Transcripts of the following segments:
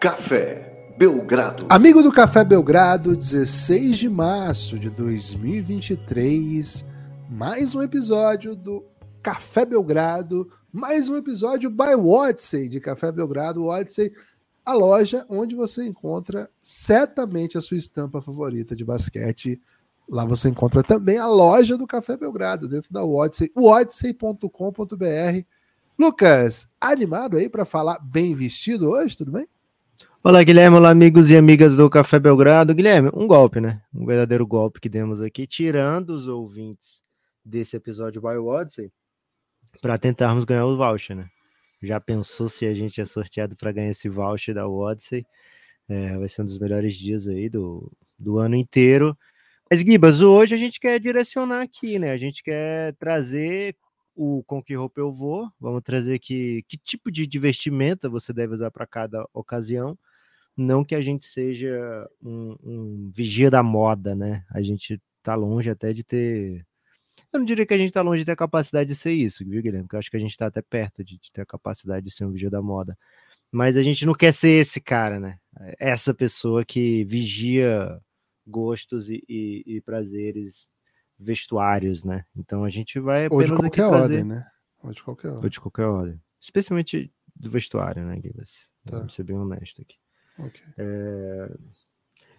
Café Belgrado. Amigo do Café Belgrado, 16 de março de 2023, mais um episódio do Café Belgrado, mais um episódio by Odyssey de Café Belgrado. Odyssey, a loja onde você encontra certamente a sua estampa favorita de basquete. Lá você encontra também a loja do Café Belgrado, dentro da Odyssey, odyssey.com.br. Lucas, animado aí para falar bem vestido hoje, tudo bem? Olá, Guilherme. Olá, amigos e amigas do Café Belgrado. Guilherme, um golpe, né? Um verdadeiro golpe que demos aqui, tirando os ouvintes desse episódio by Odyssey, para tentarmos ganhar o voucher, né? Já pensou se a gente é sorteado para ganhar esse voucher da Odyssey? É, vai ser um dos melhores dias aí do, do ano inteiro. Mas, Gibas, hoje a gente quer direcionar aqui, né? A gente quer trazer o Com Que Roupa Eu Vou. Vamos trazer aqui que tipo de vestimenta você deve usar para cada ocasião não que a gente seja um, um, vigia da moda, né? A gente tá longe até de ter. Eu não diria que a gente tá longe de ter a capacidade de ser isso, viu, Guilherme? Porque eu acho que a gente tá até perto de, de ter a capacidade de ser um vigia da moda. Mas a gente não quer ser esse cara, né? Essa pessoa que vigia gostos e, e, e prazeres vestuários, né? Então a gente vai apenas Ou de qualquer ordem, né? Ou de qualquer ordem. Ou de qualquer ordem. Especialmente do vestuário, né, Guilherme? Tá. Vamos ser bem honesto aqui. Okay. É...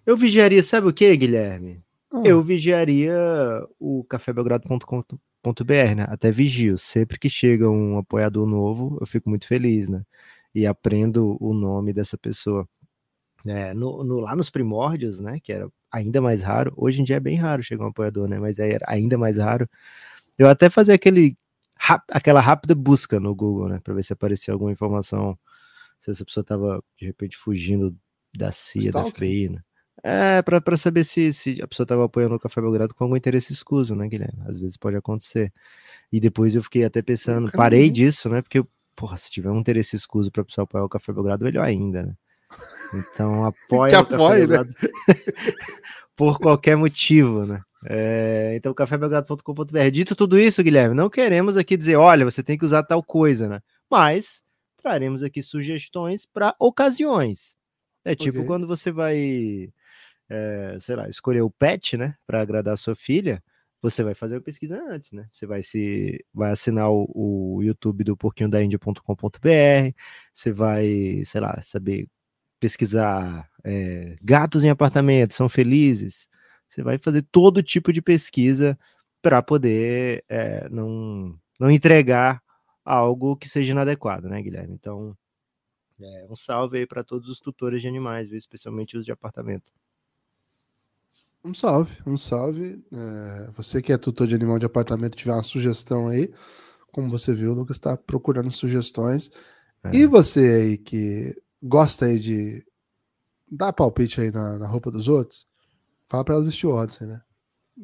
Eu vigiaria, sabe o que, Guilherme? Ah. Eu vigiaria o cafébelgrado.com.br, né? Até vigio. Sempre que chega um apoiador novo, eu fico muito feliz, né? E aprendo o nome dessa pessoa. É, no, no, lá nos primórdios, né? Que era ainda mais raro. Hoje em dia é bem raro chegar um apoiador, né? Mas era ainda mais raro. Eu até fazia aquele, aquela rápida busca no Google, né? Para ver se aparecia alguma informação se essa pessoa estava de repente fugindo da CIA, Stalker. da FBI, né? É, para saber se, se a pessoa estava apoiando o Café Belgrado com algum interesse escuso, né, Guilherme? Às vezes pode acontecer. E depois eu fiquei até pensando, parei disso, né? Porque, porra, se tiver um interesse escuso para a pessoa apoiar o Café Belgrado, melhor ainda, né? Então apoia Café né? Por qualquer motivo, né? É, então, cafébelgrado.com.br. Dito tudo isso, Guilherme, não queremos aqui dizer, olha, você tem que usar tal coisa, né? Mas traremos aqui sugestões para ocasiões. É tipo okay. quando você vai, é, sei lá, escolher o pet, né, para agradar a sua filha, você vai fazer a pesquisa antes, né? Você vai se vai assinar o, o YouTube do porquinho da Índia.com.br, você vai, sei lá, saber pesquisar é, gatos em apartamentos são felizes. Você vai fazer todo tipo de pesquisa para poder é, não, não entregar algo que seja inadequado, né, Guilherme? Então, é, um salve aí para todos os tutores de animais, viu? especialmente os de apartamento. Um salve, um salve. É, você que é tutor de animal de apartamento, tiver uma sugestão aí, como você viu, o Lucas está procurando sugestões. É. E você aí que gosta aí de dar palpite aí na, na roupa dos outros, fala para elas vestir o Odyssey, né?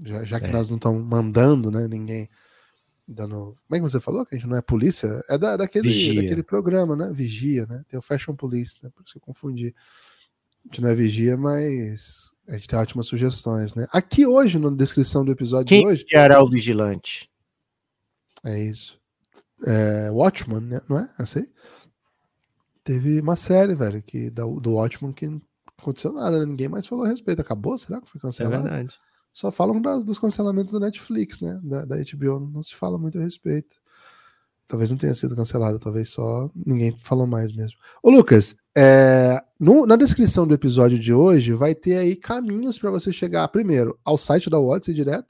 Já, já que é. nós não estamos mandando, né, ninguém dando. Como é que você falou? Que a gente não é polícia? É da, daquele, daquele programa, né? Vigia, né? Tem o Fashion Police, né? Por isso que eu confundi. A gente não é vigia, mas a gente tem ótimas sugestões, né? Aqui hoje, na descrição do episódio Quem de hoje. Quem era o vigilante? É isso. É, Watchman, né? não é? Assim? Teve uma série, velho, que, do, do Watchman que não aconteceu nada, né? Ninguém mais falou a respeito. Acabou? Será que foi cancelado? É verdade só falam das, dos cancelamentos da Netflix, né? Da, da, HBO, não se fala muito a respeito. Talvez não tenha sido cancelado, talvez só ninguém falou mais mesmo. Ô Lucas, é, no, na descrição do episódio de hoje vai ter aí caminhos para você chegar primeiro ao site da Odyssey direto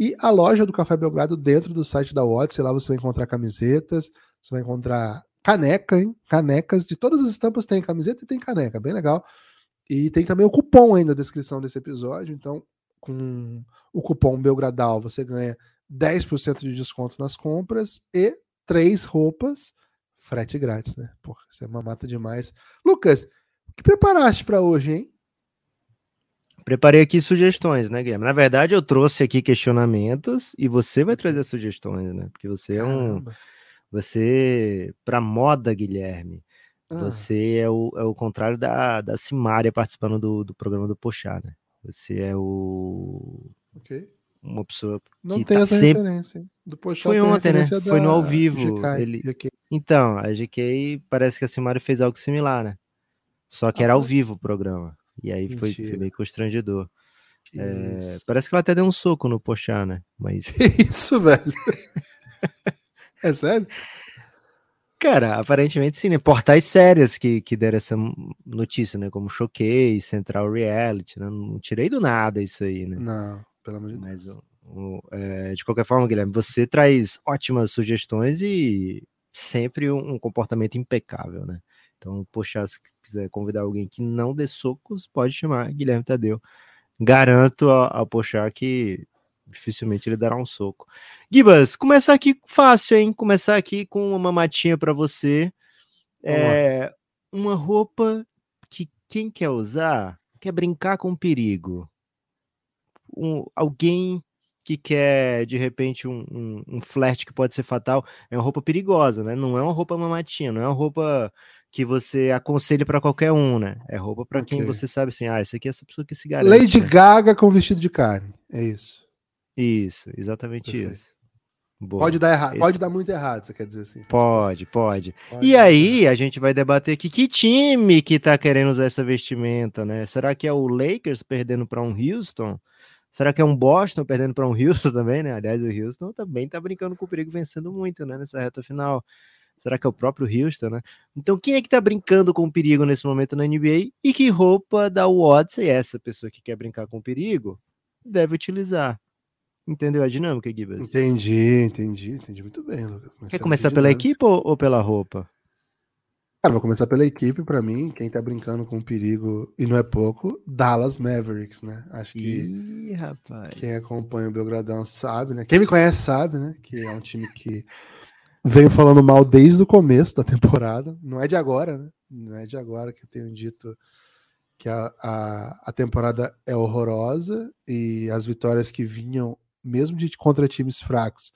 e a loja do Café Belgrado dentro do site da Odyssey. Lá você vai encontrar camisetas, você vai encontrar caneca, hein? Canecas de todas as estampas tem camiseta e tem caneca, bem legal. E tem também o cupom aí na descrição desse episódio, então com o cupom Belgradal você ganha 10% de desconto nas compras e três roupas, frete grátis, né? Porra, isso é uma mata demais. Lucas, o que preparaste para hoje, hein? Preparei aqui sugestões, né, Guilherme? Na verdade, eu trouxe aqui questionamentos e você vai trazer sugestões, né? Porque você é um. Você, para moda, Guilherme, ah. você é o, é o contrário da, da Simária participando do, do programa do Pochá, né? Você é o. Ok. Uma pessoa que Não tem tá essa sempre... referência. Do Foi ontem, né? Foi no ao vivo. GK, ele... GK. Então, a GK parece que a Simari fez algo similar, né? Só que ah, era ao vivo o programa. E aí foi, foi, meio constrangedor. É, parece que ela até deu um soco no Pochá, né? Mas. Isso, velho. é sério? Cara, aparentemente sim, né? Portais sérias que, que deram essa notícia, né? Como Showcase, Central Reality, né? Não tirei do nada isso aí, né? Não, pelo amor de Deus. Mas, o, é, de qualquer forma, Guilherme, você traz ótimas sugestões e sempre um, um comportamento impecável, né? Então, poxa, se quiser convidar alguém que não dê socos, pode chamar Guilherme Tadeu. Garanto ao Pochá que dificilmente ele dará um soco. Gibas, começar aqui fácil, hein? Começar aqui com uma matinha para você. É, uma roupa que quem quer usar quer brincar com perigo. Um, alguém que quer, de repente, um, um, um flerte que pode ser fatal, é uma roupa perigosa, né? Não é uma roupa mamatinha, não é uma roupa que você aconselha para qualquer um, né? É roupa para okay. quem você sabe assim, ah, isso aqui é essa pessoa que se garante. Lady né? Gaga com vestido de carne, é isso. Isso, exatamente Perfeito. isso. Boa. Pode dar errado, Esse... pode dar muito errado, você quer dizer assim. Pode, pode. pode e aí a gente vai debater aqui que time que tá querendo usar essa vestimenta, né? Será que é o Lakers perdendo para um Houston? Será que é um Boston perdendo para um Houston também, né? Aliás, o Houston também tá brincando com o perigo, vencendo muito, né? Nessa reta final. Será que é o próprio Houston, né? Então, quem é que tá brincando com o perigo nesse momento na NBA? E que roupa da Odyssey essa pessoa que quer brincar com o perigo deve utilizar? Entendeu a dinâmica, Gibas? Entendi, entendi, entendi muito bem, Lucas. Quer começar pela equipe ou, ou, pela roupa? Cara, vou começar pela equipe, para mim, quem tá brincando com perigo, e não é pouco, Dallas Mavericks, né? Acho que Ih, rapaz. quem acompanha o Belgradão sabe, né? Quem me conhece sabe, né? Que é um time que venho falando mal desde o começo da temporada. Não é de agora, né? Não é de agora que eu tenho dito que a, a, a temporada é horrorosa e as vitórias que vinham mesmo de contra times fracos,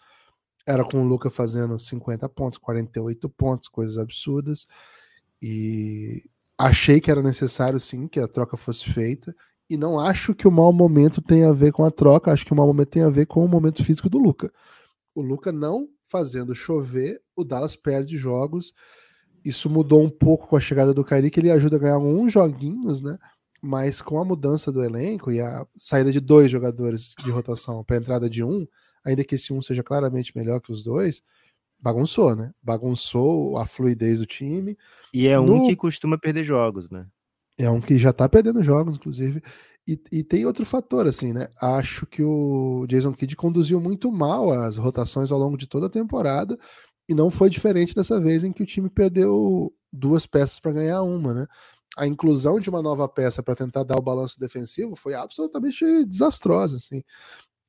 era com o Luca fazendo 50 pontos, 48 pontos, coisas absurdas. E achei que era necessário sim que a troca fosse feita. E não acho que o mau momento tenha a ver com a troca, acho que o mau momento tem a ver com o momento físico do Luca. O Luca não fazendo chover, o Dallas perde jogos. Isso mudou um pouco com a chegada do Kyrie, que ele ajuda a ganhar alguns joguinhos, né? Mas com a mudança do elenco e a saída de dois jogadores de rotação para a entrada de um, ainda que esse um seja claramente melhor que os dois, bagunçou, né? Bagunçou a fluidez do time. E é um no... que costuma perder jogos, né? É um que já tá perdendo jogos, inclusive. E, e, tem outro fator, assim, né? Acho que o Jason Kidd conduziu muito mal as rotações ao longo de toda a temporada. E não foi diferente dessa vez em que o time perdeu duas peças para ganhar uma, né? A inclusão de uma nova peça para tentar dar o balanço defensivo foi absolutamente desastrosa. Assim.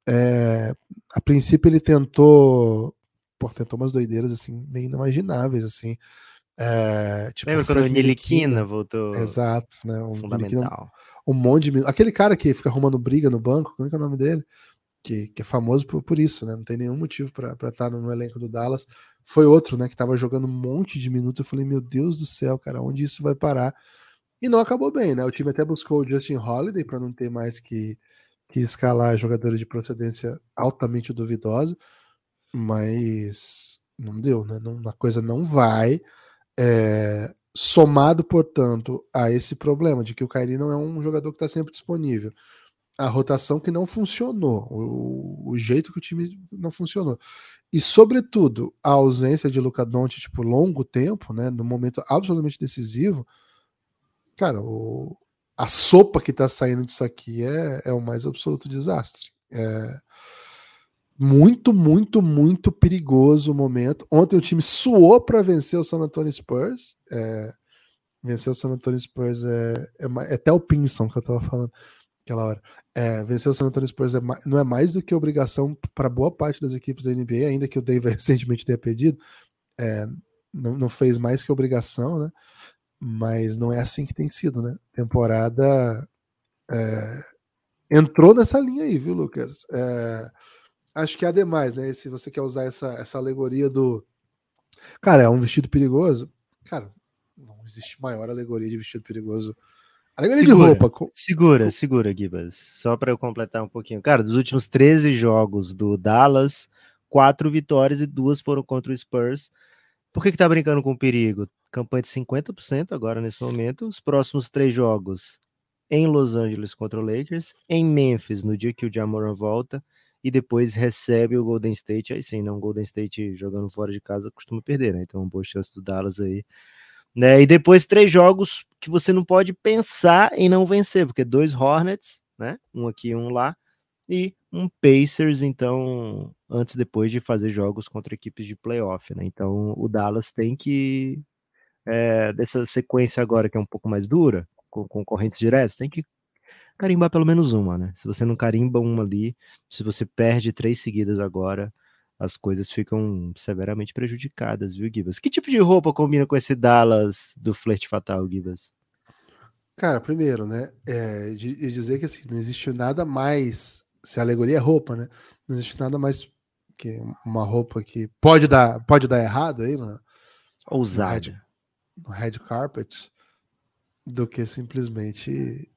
É, a princípio ele tentou, pô, tentou umas doideiras assim meio inimagináveis assim. É, tipo, Lembra quando o Niliquina voltou? Exato, né? Um fundamental. Um, monte de aquele cara que fica arrumando briga no banco, como é que é o nome dele? Que, que é famoso por, por isso, né? Não tem nenhum motivo para estar tá no, no elenco do Dallas. Foi outro, né? Que tava jogando um monte de minutos. Eu falei, meu Deus do céu, cara, onde isso vai parar? E não acabou bem, né? O time até buscou o Justin Holiday para não ter mais que, que escalar jogadores de procedência altamente duvidosa, mas não deu, né? Não, a coisa não vai. É, somado, portanto, a esse problema de que o Kairi não é um jogador que está sempre disponível. A rotação que não funcionou, o, o, jeito que o time não funcionou. E, sobretudo, a ausência de Luca Doncic por longo tempo, né, no momento absolutamente decisivo, cara, o, a sopa que tá saindo disso aqui é, é o mais absoluto desastre. É muito, muito, muito perigoso o momento. Ontem o time suou para vencer o San Antonio Spurs. É, vencer o San Antonio Spurs é, é, é até o Pinson que eu tava falando aquela hora. É, vencer o San Antonio Spurs é, não é mais do que obrigação para boa parte das equipes da NBA, ainda que o Dave recentemente tenha pedido. É, não, não, fez mais que obrigação, né? Mas não é assim que tem sido, né? Temporada é, entrou nessa linha aí, viu, Lucas? É, acho que há demais, né? Se você quer usar essa, essa alegoria do. Cara, é um vestido perigoso. Cara, não existe maior alegoria de vestido perigoso. Alegoria segura, de roupa. Segura, segura, Gibas. Só para eu completar um pouquinho. Cara, dos últimos 13 jogos do Dallas, quatro vitórias e duas foram contra o Spurs. Por que, que tá brincando com perigo? Campanha de 50% agora nesse momento. Os próximos três jogos em Los Angeles contra o Lakers, em Memphis no dia que o Jamoran volta e depois recebe o Golden State. Aí sim, não, o Golden State jogando fora de casa costuma perder, né? Então, uma boa chance do Dallas aí. Né? E depois três jogos que você não pode pensar em não vencer, porque dois Hornets, né? Um aqui, um lá, e um Pacers, então, antes depois de fazer jogos contra equipes de playoff, né? Então, o Dallas tem que é, dessa sequência agora que é um pouco mais dura, com concorrentes diretos, tem que carimbar pelo menos uma, né? Se você não carimba uma ali, se você perde três seguidas agora, as coisas ficam severamente prejudicadas, viu, Gibas? Que tipo de roupa combina com esse Dallas do flerte fatal, Gibas? Cara, primeiro, né, é, de, de dizer que assim, não existe nada mais, se a alegoria é roupa, né, não existe nada mais que uma roupa que pode dar, pode dar errado aí, né? Ousada. No red, carpet, do que simplesmente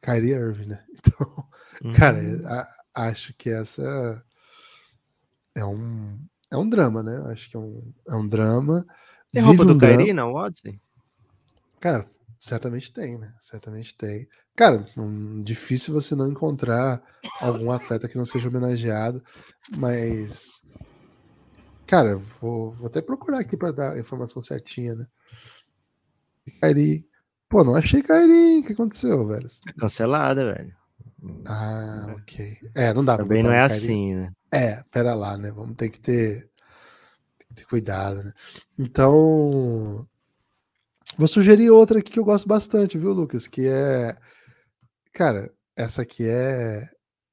Kyrie Irving, né? Então, uhum. cara, a, acho que essa é um, é um drama, né? Acho que é um, é um drama. Tem roupa do um Kyrie na Odyssey? Cara, certamente tem, né? Certamente tem. Cara, um, difícil você não encontrar algum atleta que não seja homenageado, mas. Cara, vou, vou até procurar aqui para dar a informação certinha, né? Kyrie Pô, não achei Kairin. O que aconteceu, velho? Cancelada, velho. Ah, ok. É, não dá Também não é assim, né? É, pera lá, né? Vamos ter que ter, ter, que ter cuidado, né? Então, vou sugerir outra aqui que eu gosto bastante, viu, Lucas? Que é. Cara, essa aqui é,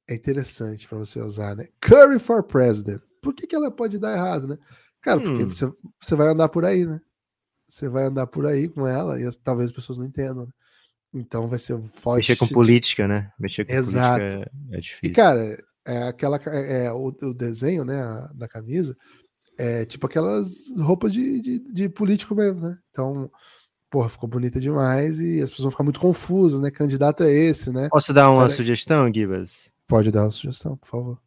é interessante para você usar, né? Curry for President. Por que, que ela pode dar errado, né? Cara, porque hum. você, você vai andar por aí, né? Você vai andar por aí com ela e talvez as pessoas não entendam. Né? Então vai ser forte. Mexer com política, né? Mexer com Exato. política é, é difícil. E, cara, é aquela, é, é o, o, desenho, né, da camisa, é tipo aquelas roupas de, de, de, político mesmo, né? Então, porra, ficou bonita demais e as pessoas vão ficar muito confusas, né? Candidato é esse, né? Posso dar uma sugestão, Gibas? Pode dar uma sugestão, por favor.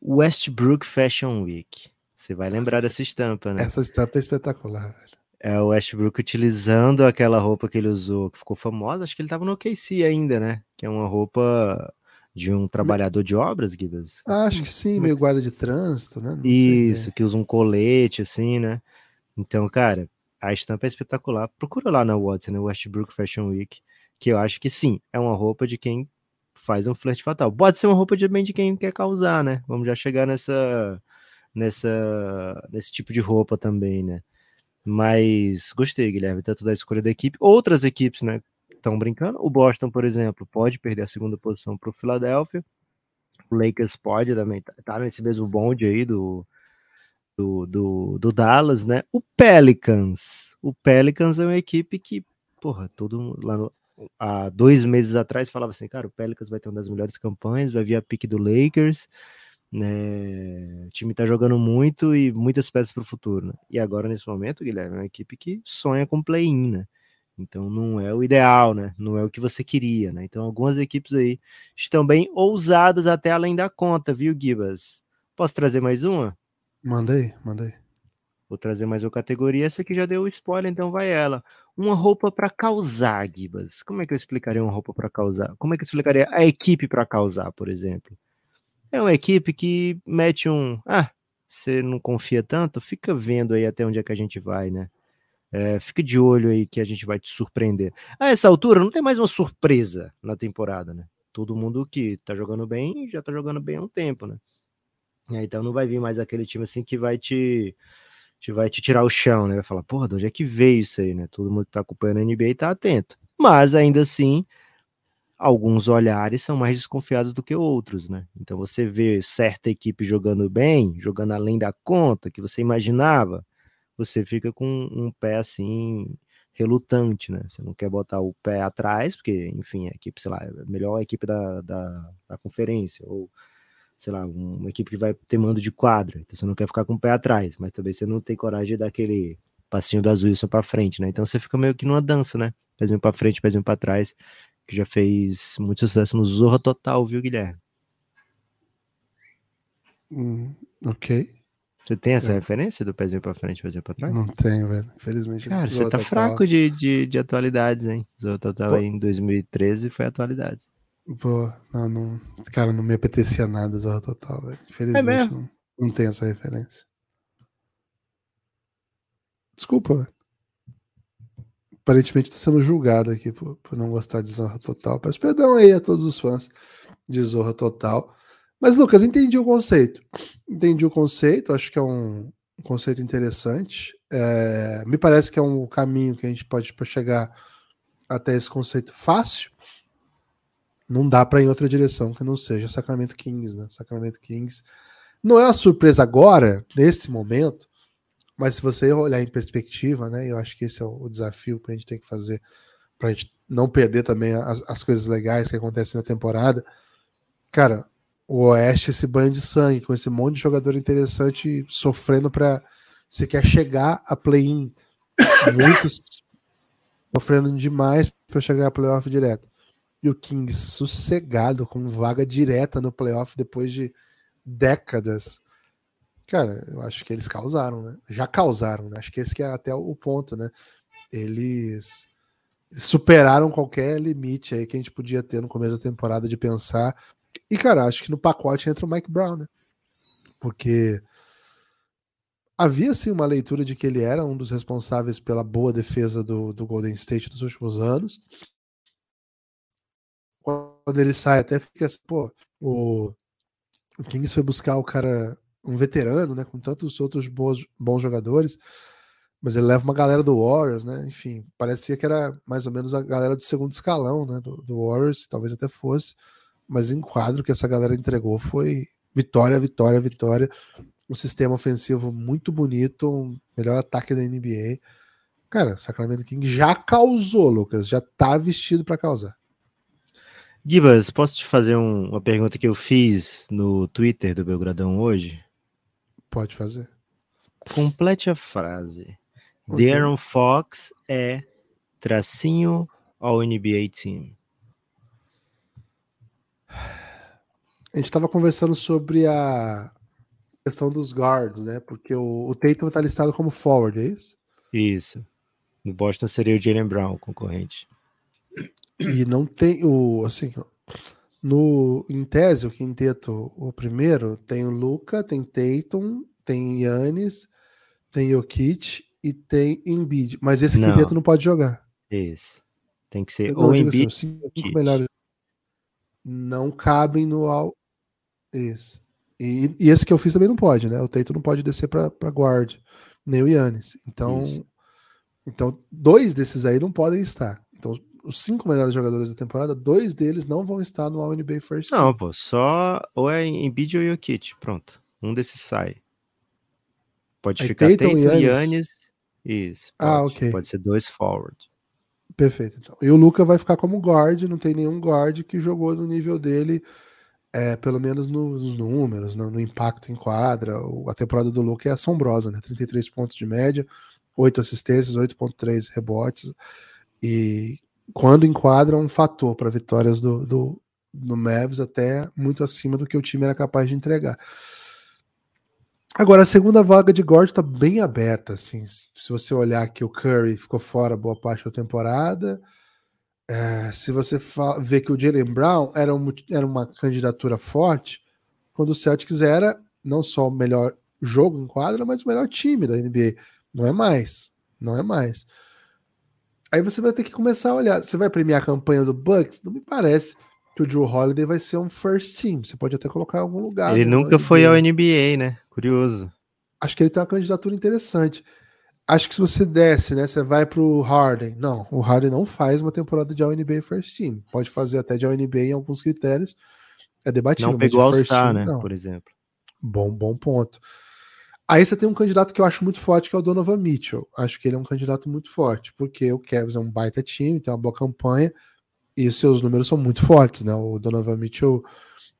Westbrook Fashion Week. Você vai lembrar essa, dessa estampa, né? Essa estampa é espetacular, velho. É o Westbrook utilizando aquela roupa que ele usou, que ficou famosa, acho que ele tava no OKC ainda, né? Que é uma roupa de um trabalhador de obras, Guidas. Acho que sim, meio guarda de trânsito, né? Não Isso, sei, que usa um colete, assim, né? Então, cara, a estampa é espetacular. Procura lá na Watson, né? Westbrook Fashion Week, que eu acho que sim, é uma roupa de quem faz um flerte fatal. Pode ser uma roupa de bem de quem quer causar, né? Vamos já chegar nessa, nessa, nesse tipo de roupa também, né? Mas gostei, Guilherme, tanto da escolha da equipe. Outras equipes, né, estão brincando. O Boston, por exemplo, pode perder a segunda posição para o Philadelphia. O Lakers pode também tá, tá nesse mesmo bonde aí do, do, do, do, Dallas, né? O Pelicans. O Pelicans é uma equipe que, porra, todo mundo lá no, há dois meses atrás falava assim, cara, o Pelicans vai ter uma das melhores campanhas, vai vir a pique do Lakers. Né? O time está jogando muito e muitas peças para o futuro. Né? E agora, nesse momento, Guilherme, é uma equipe que sonha com play-in, né? Então não é o ideal, né? Não é o que você queria, né? Então algumas equipes aí estão bem ousadas até além da conta, viu, Gibas? Posso trazer mais uma? Mandei, mandei. Vou trazer mais uma categoria. Essa aqui já deu spoiler, então vai ela. Uma roupa para causar, Gibas. Como é que eu explicaria uma roupa para causar? Como é que eu explicaria a equipe para causar, por exemplo? É uma equipe que mete um. Ah, você não confia tanto? Fica vendo aí até onde é que a gente vai, né? É, fica de olho aí que a gente vai te surpreender. A essa altura, não tem mais uma surpresa na temporada, né? Todo mundo que tá jogando bem já tá jogando bem há um tempo, né? É, então não vai vir mais aquele time assim que vai te, te vai te tirar o chão, né? Vai falar, porra, de onde é que veio isso aí, né? Todo mundo que tá acompanhando a NBA tá atento. Mas ainda assim, alguns olhares são mais desconfiados do que outros, né? Então você vê certa equipe jogando bem, jogando além da conta que você imaginava, você fica com um pé assim relutante, né? Você não quer botar o pé atrás, porque, enfim, a equipe, sei lá, é a melhor equipe da, da, da conferência, ou sei lá, uma equipe que vai ter mando de quadra, então você não quer ficar com o pé atrás, mas também você não tem coragem de dar aquele passinho do azul só para frente, né? Então você fica meio que numa dança, né? Pezinho para frente, pezinho para trás que já fez muito sucesso no Zorra Total, viu, Guilherme? Hum, ok. Você tem essa é. referência do pezinho pra frente, pezinho pra trás? Não tenho, velho. Infelizmente. Cara, você tá total. fraco de, de, de atualidades, hein? Zorro Total Pô. em 2013 foi atualidades. Pô, não, não, cara, não me apetecia nada Zorro Total, velho. Infelizmente, é não, não tem essa referência. Desculpa, velho. Aparentemente tô sendo julgado aqui por, por não gostar de Zorra Total. Peço perdão aí a todos os fãs de Zorra Total. Mas, Lucas, entendi o conceito. Entendi o conceito, acho que é um, conceito interessante. É, me parece que é um caminho que a gente pode chegar até esse conceito fácil. Não dá para ir em outra direção que não seja Sacramento Kings, né? Sacramento Kings não é uma surpresa agora, nesse momento, mas se você olhar em perspectiva, né? Eu acho que esse é o desafio que a gente tem que fazer para a gente não perder também as, as coisas legais que acontecem na temporada. Cara, o Oeste esse banho de sangue, com esse monte de jogador interessante sofrendo para você quer chegar a play-in. Muitos sofrendo demais para chegar a playoff direto. E o Kings sossegado, com vaga direta no playoff depois de décadas. Cara, eu acho que eles causaram, né? Já causaram, né? Acho que esse que é até o ponto, né? Eles superaram qualquer limite aí que a gente podia ter no começo da temporada de pensar e, cara, acho que no pacote entra o Mike Brown, né? Porque havia sim uma leitura de que ele era um dos responsáveis pela boa defesa do, do Golden State dos últimos anos. Quando ele sai, até fica assim, pô, o, o Kings foi buscar o cara, um veterano, né? Com tantos outros bons, jogadores. Mas ele leva uma galera do Warriors, né? Enfim, parecia que era mais ou menos a galera do segundo escalão, né? Do, do Warriors, talvez até fosse mas em quadro que essa galera entregou foi vitória, vitória, vitória. Um sistema ofensivo muito bonito, um melhor ataque da NBA. Cara, Sacramento King já causou, Lucas, já tá vestido para causar. Gibas, posso te fazer um, uma pergunta que eu fiz no Twitter do Belgradão hoje? Pode fazer. Complete a frase. Okay. Darren Fox é tracinho ao NBA Team. A gente estava conversando sobre a questão dos guards, né? Porque o, o Tatum está listado como forward, é isso? Isso. No Boston seria o Jalen Brown, concorrente. E não tem o assim, no em tese o quinteto, o primeiro tem o Luca, tem Tatum, tem Yannis, tem Jokic e tem Embiid, mas esse não. quinteto não pode jogar. Isso. Tem que ser não, ou Embiid, assim, cinco melhores não cabem no isso. E, e, esse que eu fiz também não pode, né? O Teito não pode descer para guard, nem o Yannis. Então, Isso. então, dois desses aí não podem estar. Então, os cinco melhores jogadores da temporada, dois deles não vão estar no All-NBA First Não, pô, só ou é Embiid ou Jokic, pronto. Um desses sai. Pode aí, ficar Tatum, e Yannis. Isso. Ah, pode. Ah, ok. Pode ser dois forward. Perfeito, então. E o Luca vai ficar como guard, não tem nenhum guard que jogou no nível dele é, pelo menos nos números, no, no, impacto em quadra, a temporada do Luke é assombrosa, né? 33 pontos de média, 8 assistências, 8.3 rebotes, e quando enquadra um fator para vitórias do, do, do Mavs até muito acima do que o time era capaz de entregar. Agora, a segunda vaga de Gord está bem aberta, assim. Se você olhar que o Curry ficou fora boa parte da temporada, é, se você vê que o Jalen Brown era, um, era uma candidatura forte, quando o Celtics era não só o melhor jogo em quadra, mas o melhor time da NBA. Não é mais. Não é mais. Aí você vai ter que começar a olhar. Você vai premiar a campanha do Bucks? Não me parece que o Drew Holiday vai ser um first team. Você pode até colocar em algum lugar. Ele nunca foi ao NBA, né? Curioso. Acho que ele tem uma candidatura interessante acho que se você desce, né, você vai pro Harden. Não, o Harden não faz uma temporada de All-NBA First Team. Pode fazer até de All-NBA em alguns critérios. É debatível. Não pegou All-Star, né, não. por exemplo. Bom, bom ponto. Aí você tem um candidato que eu acho muito forte, que é o Donovan Mitchell. Acho que ele é um candidato muito forte, porque o Cavs é um baita time, tem uma boa campanha, e os seus números são muito fortes, né? O Donovan Mitchell,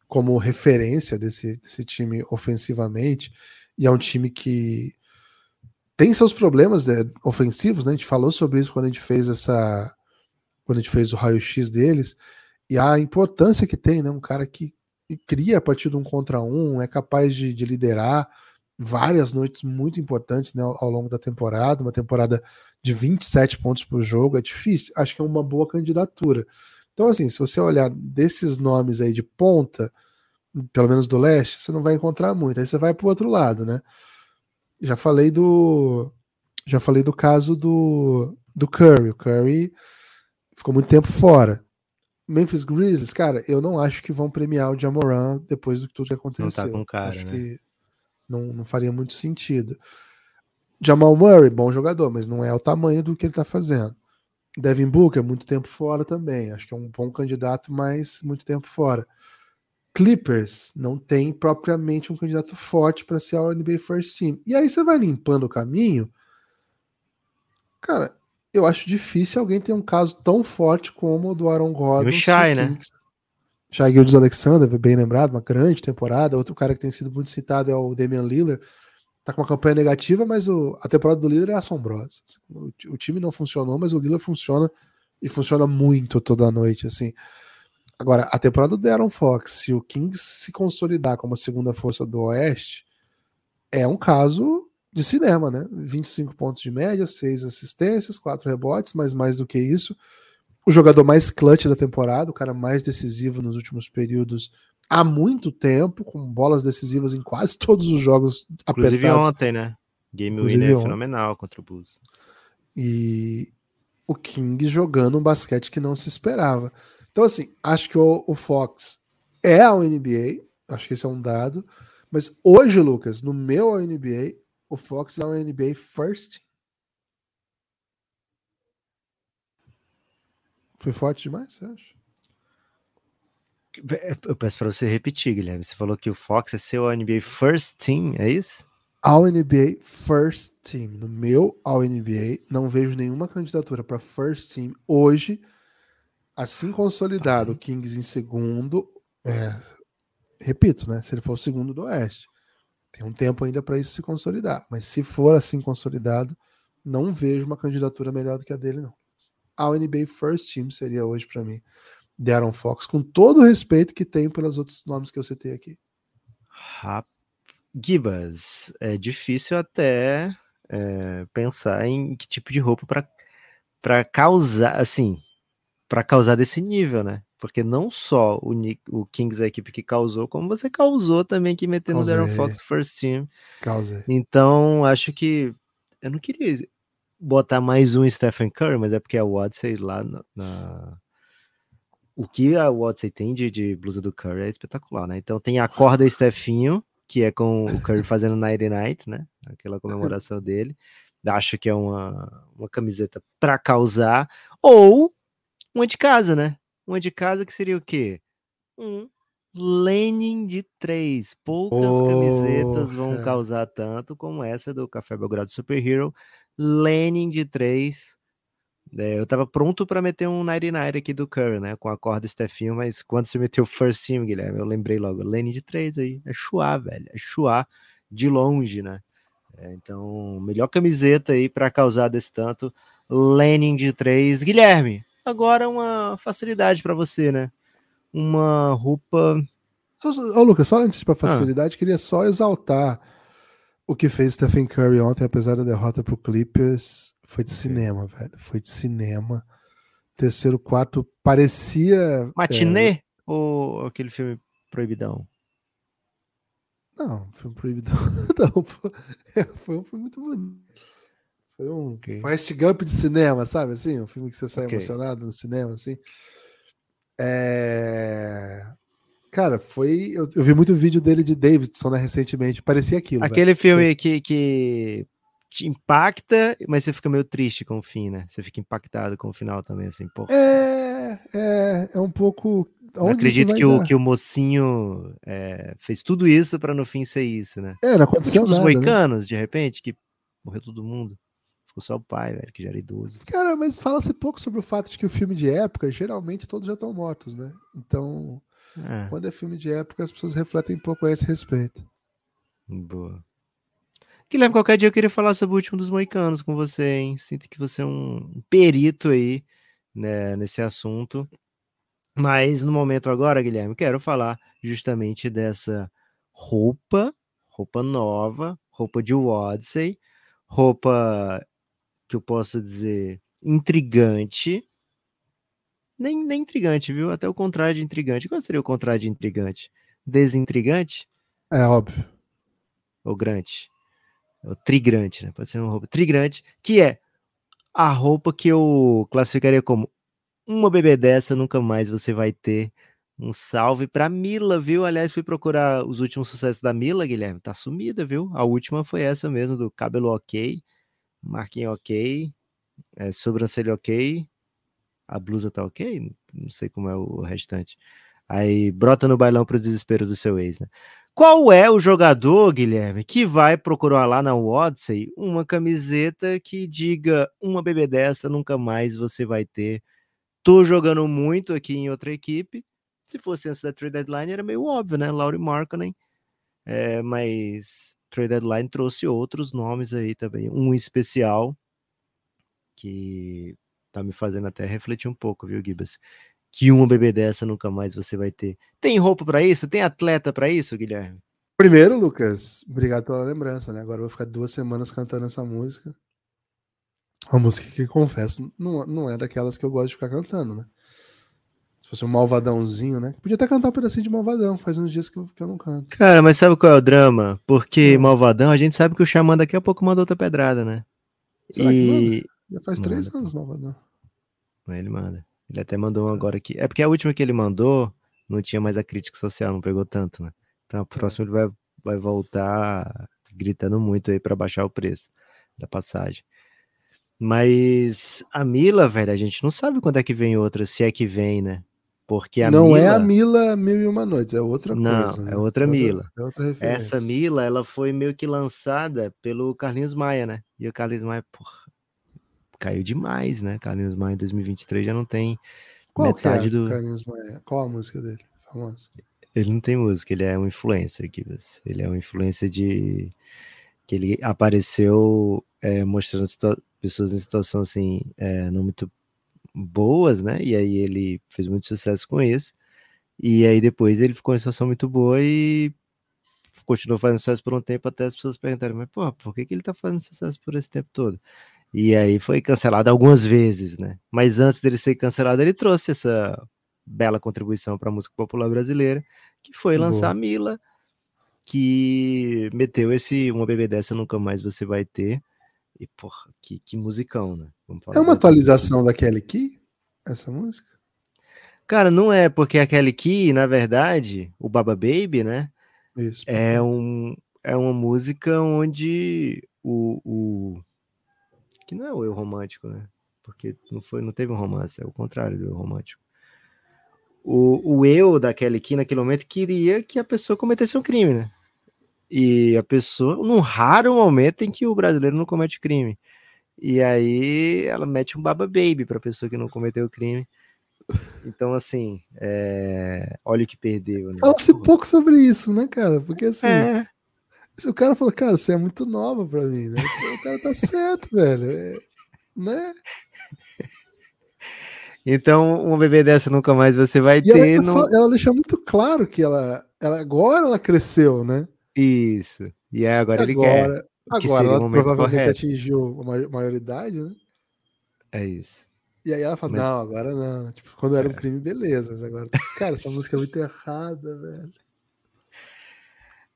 como referência desse, desse time ofensivamente, e é um time que tem seus problemas né, ofensivos, né? A gente falou sobre isso quando a gente fez essa. Quando a gente fez o raio-x deles, e a importância que tem, né? Um cara que, que cria a partir de um contra um, é capaz de, de liderar. Várias noites muito importantes né, ao longo da temporada, uma temporada de 27 pontos por jogo, é difícil. Acho que é uma boa candidatura. Então, assim, se você olhar desses nomes aí de ponta, pelo menos do leste, você não vai encontrar muito. Aí você vai para o outro lado, né? Já falei do. Já falei do caso do, do Curry. O Curry ficou muito tempo fora. Memphis Grizzlies, cara, eu não acho que vão premiar o Jamoran depois do que tudo que aconteceu. Não tá com cara, acho né? que não, não faria muito sentido. Jamal Murray, bom jogador, mas não é o tamanho do que ele tá fazendo. Devin Booker, muito tempo fora também. Acho que é um bom candidato, mas muito tempo fora. Clippers não tem propriamente um candidato forte para ser a NBA First Team. E aí você vai limpando o caminho. Cara, eu acho difícil alguém ter um caso tão forte como o do Aaron Gordon. E o Shai, né? Shai Alexander, bem lembrado, uma grande temporada. Outro cara que tem sido muito citado é o Damian Lillard. Tá com uma campanha negativa, mas o, a temporada do Lillard é assombrosa. O, o, time não funcionou, mas o Lillard funciona e funciona muito toda noite, assim. Agora, a temporada do Aaron Fox, se o Kings se consolidar como a segunda força do Oeste, é um caso de cinema, né? 25 pontos de média, 6 assistências, 4 rebotes, mas mais do que isso. O jogador mais clutch da temporada, o cara mais decisivo nos últimos períodos há muito tempo, com bolas decisivas em quase todos os jogos Inclusive apertados. ontem, né? Game Inclusive winner ontem. fenomenal contra o Bulls. E o King jogando um basquete que não se esperava. Então, assim, acho que o, o Fox é a NBA, acho que esse é um dado. Mas hoje, Lucas, no meu NBA, o Fox é o NBA First. Foi forte demais, você acha? Eu peço para você repetir, Guilherme. Você falou que o Fox é seu NBA First Team, é isso? All NBA First Team. No meu All NBA, não vejo nenhuma candidatura para First Team hoje. Assim consolidado, o Kings em segundo. É, repito, né? Se ele for o segundo do Oeste. Tem um tempo ainda para isso se consolidar. Mas se for assim consolidado, não vejo uma candidatura melhor do que a dele, não. A NBA First Team seria hoje para mim Darren Fox, com todo o respeito que tenho pelos outros nomes que eu citei aqui. Gibas, é difícil até é, pensar em que tipo de roupa para causar, assim, para causar desse nível, né? Porque não só o, Nick, o Kings é a equipe que causou, como você causou também que metendo o Darren Fox first team. Causei. Então, acho que eu não queria botar mais um Stephen Curry, mas é porque a Odyssey lá na, na... O que a Odyssey tem de, de blusa do Curry é espetacular, né? Então tem a corda Stefinho, que é com o Curry fazendo Night Night, né? Aquela comemoração dele. Acho que é uma, uma camiseta para causar. Ou uma de casa, né? Uma de casa que seria o quê? Um Lenin de três. Poucas oh, camisetas vão cara. causar tanto como essa do Café Belgrado Super Hero. Lenin de três. É, eu tava pronto para meter um 99 aqui do Curry, né? Com a corda Stefinho, mas quando você meteu o first team, Guilherme, eu lembrei logo. Lenin de três aí. É chuá, velho. É chuá de longe, né? É, então, melhor camiseta aí para causar desse tanto. Lenin de três. Guilherme, agora uma facilidade para você, né? Uma roupa. Ô, Lucas, só antes para facilidade, ah. queria só exaltar o que fez Stephen Curry ontem, apesar da derrota pro Clippers. Foi de cinema, velho. Foi de cinema. Terceiro, quarto, parecia. Matinê é... ou aquele filme proibidão? Não, filme proibidão. Não, é, foi um filme muito bonito. Foi um okay. Forrest Gump de cinema, sabe? Assim, um filme que você sai okay. emocionado no cinema, assim. É... Cara, foi. Eu, eu, vi muito vídeo dele de Davidson, né, recentemente. Parecia aquilo. Aquele velho. filme que, que te impacta, mas você fica meio triste com o fim, né? Você fica impactado com o final também, assim, pô. É, é, é um pouco. Acredito que o, que o mocinho é, fez tudo isso para no fim ser isso, né? É, não aconteceu tipo nada. Os né? moicanos, né? de repente, que morreu todo mundo. Ficou só o pai, velho, que já era idoso. Cara, mas fala-se pouco sobre o fato de que o filme de época, geralmente todos já estão mortos, né? Então, é. quando é filme de época, as pessoas refletem um pouco a esse respeito. Boa. Guilherme, qualquer dia eu queria falar sobre o último dos moicanos com você, hein? Sinto que você é um perito aí né, nesse assunto. Mas no momento agora, Guilherme, quero falar justamente dessa roupa roupa nova, roupa de Odyssey, roupa que eu posso dizer intrigante. Nem, nem intrigante, viu? Até o contrário de intrigante. Qual seria o contrário de intrigante? Desintrigante? É óbvio. Ou grande? O trigrante, né? Pode ser uma roupa trigrante, que é a roupa que eu classificaria como uma bebê dessa nunca mais você vai ter. Um salve pra Mila, viu? Aliás, fui procurar os últimos sucessos da Mila, Guilherme. Tá sumida, viu? A última foi essa mesmo, do cabelo ok, marquinha ok, é, sobrancelha ok, a blusa tá ok? Não sei como é o restante. Aí brota no bailão pro desespero do seu ex, né? Qual é o jogador, Guilherme, que vai procurar lá na Odyssey uma camiseta que diga uma bebê dessa nunca mais você vai ter? Tô jogando muito aqui em outra equipe. Se fosse antes da trade deadline era meio óbvio, né? Laurie Markkanen. É, mas trade deadline trouxe outros nomes aí também. Um especial que tá me fazendo até refletir um pouco, viu, Gibas? que uma bebê dessa nunca mais você vai ter. Tem roupa para isso? Tem atleta para isso, Guilherme? Primeiro, Lucas, obrigado pela lembrança, né? Agora eu vou ficar duas semanas cantando essa música. Uma música que, confesso, não, não é daquelas que eu gosto de ficar cantando, né? Se fosse um malvadãozinho, né? Podia até cantar um pedacinho de malvadão, faz uns dias que eu, que eu não canto. Cara, mas sabe qual é o drama? Porque hum. malvadão, a gente sabe que o Xamã daqui a pouco manda outra pedrada, né? Será e... Já faz manda. três anos malvadão. Ele manda. Ele até mandou um agora aqui. É porque a última que ele mandou não tinha mais a crítica social, não pegou tanto, né? Então a próxima ele vai, vai voltar gritando muito aí para baixar o preço da passagem. Mas a Mila, velho, a gente não sabe quando é que vem outra, se é que vem, né? Porque a não Mila... é a Mila Mil e Uma Noites, é outra não, coisa. Não, é outra Mila. É outra Essa Mila, ela foi meio que lançada pelo Carlinhos Maia, né? E o Carlinhos Maia, porra, caiu demais, né? Carlinhos Maia em 2023 já não tem Qual metade é do. Carlinhos Maia? Qual a música dele? Famosa. Ele não tem música, ele é um influencer, Gibas. Ele é um influencer de. que ele apareceu é, mostrando pessoas em situação assim, é, não muito boas, né? E aí ele fez muito sucesso com isso. E aí depois ele ficou em situação muito boa e continuou fazendo sucesso por um tempo até as pessoas perguntarem, mas pô, por que, que ele tá fazendo sucesso por esse tempo todo? E aí foi cancelado algumas vezes, né? Mas antes dele ser cancelado, ele trouxe essa bela contribuição para a música popular brasileira, que foi lançar a Mila, que meteu esse Uma Bebê Dessa Nunca Mais Você Vai Ter. E, porra, que, que musicão, né? é uma atualização da Kelly Key, essa música? Cara, não é, porque a Kelly Key, na verdade, o Baba Baby, né? Isso, é, um, é uma música onde o, o que não é o eu romântico, né? Porque não, foi, não teve um romance, é o contrário do eu romântico. O, o eu da Kelly Key naquele momento queria que a pessoa cometesse um crime, né? E a pessoa, num raro momento em que o brasileiro não comete crime. E aí ela mete um baba baby pra pessoa que não cometeu o crime. Então, assim, é... olha o que perdeu. Né? Fala-se pouco sobre isso, né, cara? Porque assim. É. O cara falou, cara, você é muito nova pra mim, né? O cara tá certo, velho. É, né? Então, um bebê dessa nunca mais você vai e ter. Ela, no... ela deixa muito claro que ela, ela agora ela cresceu, né? Isso. E aí agora, ele quer. Agora ela provavelmente correto. atingiu a maioridade, né? É isso. E aí ela fala, mas... não, agora não. Tipo, quando era um é. crime, beleza. Mas agora, cara, essa música é muito errada, velho.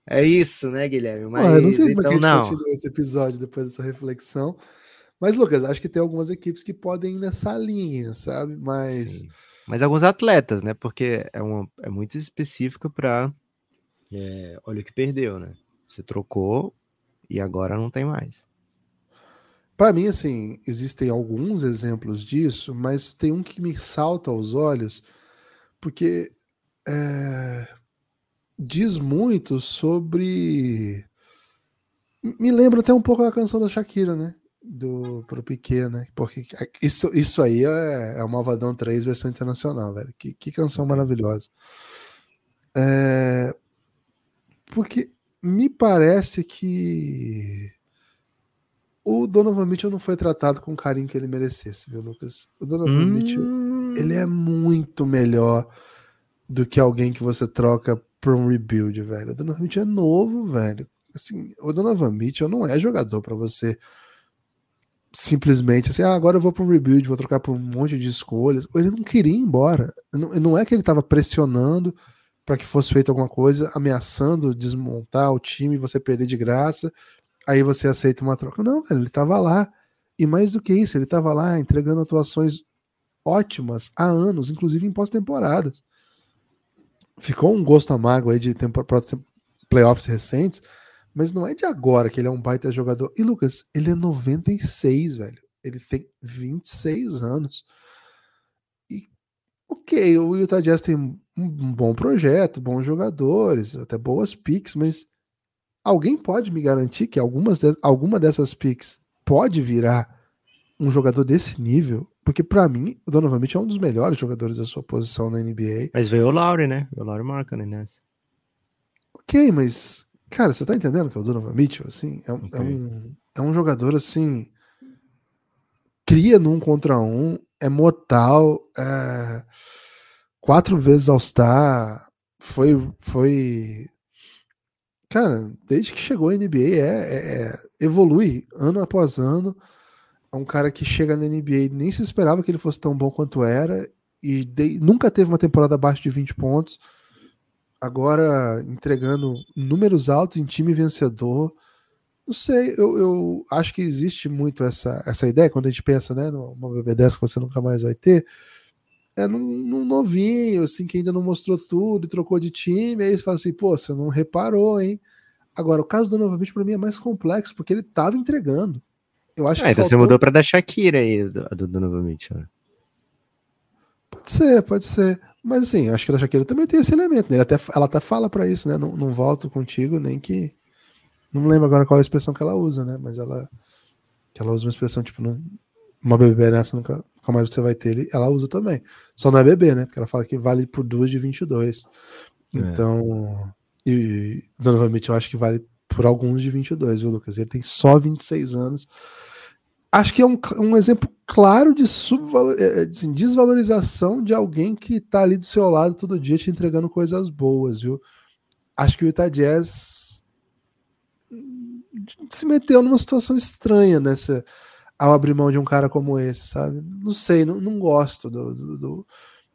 É isso, né, Guilherme? Mas, ah, eu não sei então, como a gente continua esse episódio depois dessa reflexão. Mas, Lucas, acho que tem algumas equipes que podem ir nessa linha, sabe? Mas. Sim. Mas alguns atletas, né? Porque é, uma, é muito específico para. É, olha o que perdeu, né? Você trocou e agora não tem mais. Para mim, assim, existem alguns exemplos disso, mas tem um que me salta aos olhos, porque é, diz muito sobre. Me lembra até um pouco a canção da Shakira, né? Do pro Piquet, né? Porque isso, isso aí é, é o Malvadão 3 versão internacional, velho. Que, que canção maravilhosa. É, porque me parece que o Donovan Mitchell não foi tratado com o carinho que ele merecesse, viu, Lucas? O Donovan hum... Mitchell, ele é muito melhor do que alguém que você troca para um rebuild, velho. O Donovan Mitchell é novo, velho. assim, o Donovan Mitchell não é jogador para você simplesmente assim, ah, agora eu vou para um rebuild, vou trocar por um monte de escolhas. Ele não queria ir embora. Não, não é que ele estava pressionando para que fosse feita alguma coisa, ameaçando desmontar o time, você perder de graça, aí você aceita uma troca. Não, velho, ele estava lá. E mais do que isso, ele estava lá entregando atuações ótimas há anos, inclusive em pós-temporadas. Ficou um gosto amargo aí de playoffs recentes, mas não é de agora que ele é um baita jogador. E Lucas, ele é 96, velho. Ele tem 26 anos. E ok, o Utah Jazz tem um bom projeto, bons jogadores, até boas picks, mas alguém pode me garantir que algumas de, alguma dessas picks pode virar um jogador desse nível? Porque para mim, o Donovan Mitchell é um dos melhores jogadores da sua posição na NBA. Mas veio o Laurie, né? O Laurie Markkinen nessa. Ok, mas Cara, você tá entendendo que é o Donovan Mitchell, assim? É, é okay. é, um, é um jogador, assim, cria num contra um, é mortal, é, quatro vezes All-Star, foi, foi... Cara, desde que chegou a NBA, é, é, é, evolui ano após ano, é um cara que chega na NBA, nem se esperava que ele fosse tão bom quanto era, e de, nunca teve uma temporada abaixo de 20 pontos, agora entregando números altos em time vencedor. Não sei, eu, eu acho que existe muito essa, essa ideia quando a gente pensa, né, numa BB10 que você nunca mais vai ter. É num, num, novinho, assim, que ainda não mostrou tudo e trocou de time. Aí você fala assim, pô, você não reparou, hein? Agora, o caso do Novamente para mim é mais complexo, porque ele estava entregando. Eu acho ah, que então faltou... você mudou para da Shakira aí, do, do, do Novamente. Né? Pode ser, pode ser. Mas assim, acho que a Shakira também tem esse elemento, né? Ela até, ela até fala para isso, né? Não, não volto contigo, nem que. Não lembro agora qual é a expressão que ela usa, né? Mas ela. Que ela usa uma expressão tipo, não, uma bebê nessa nunca, nunca mais você vai ter ele. Ela usa também. Só não é bebê, né? Porque ela fala que vale por duas de 22. É. Então. E novamente eu acho que vale por alguns de 22, viu, Lucas? Ele tem só 26 anos acho que é um, um exemplo claro de subvalor, é, é, assim, desvalorização de alguém que tá ali do seu lado todo dia te entregando coisas boas, viu? Acho que o Utah Jazz se meteu numa situação estranha nessa ao abrir mão de um cara como esse, sabe? Não sei, não, não gosto do, do, do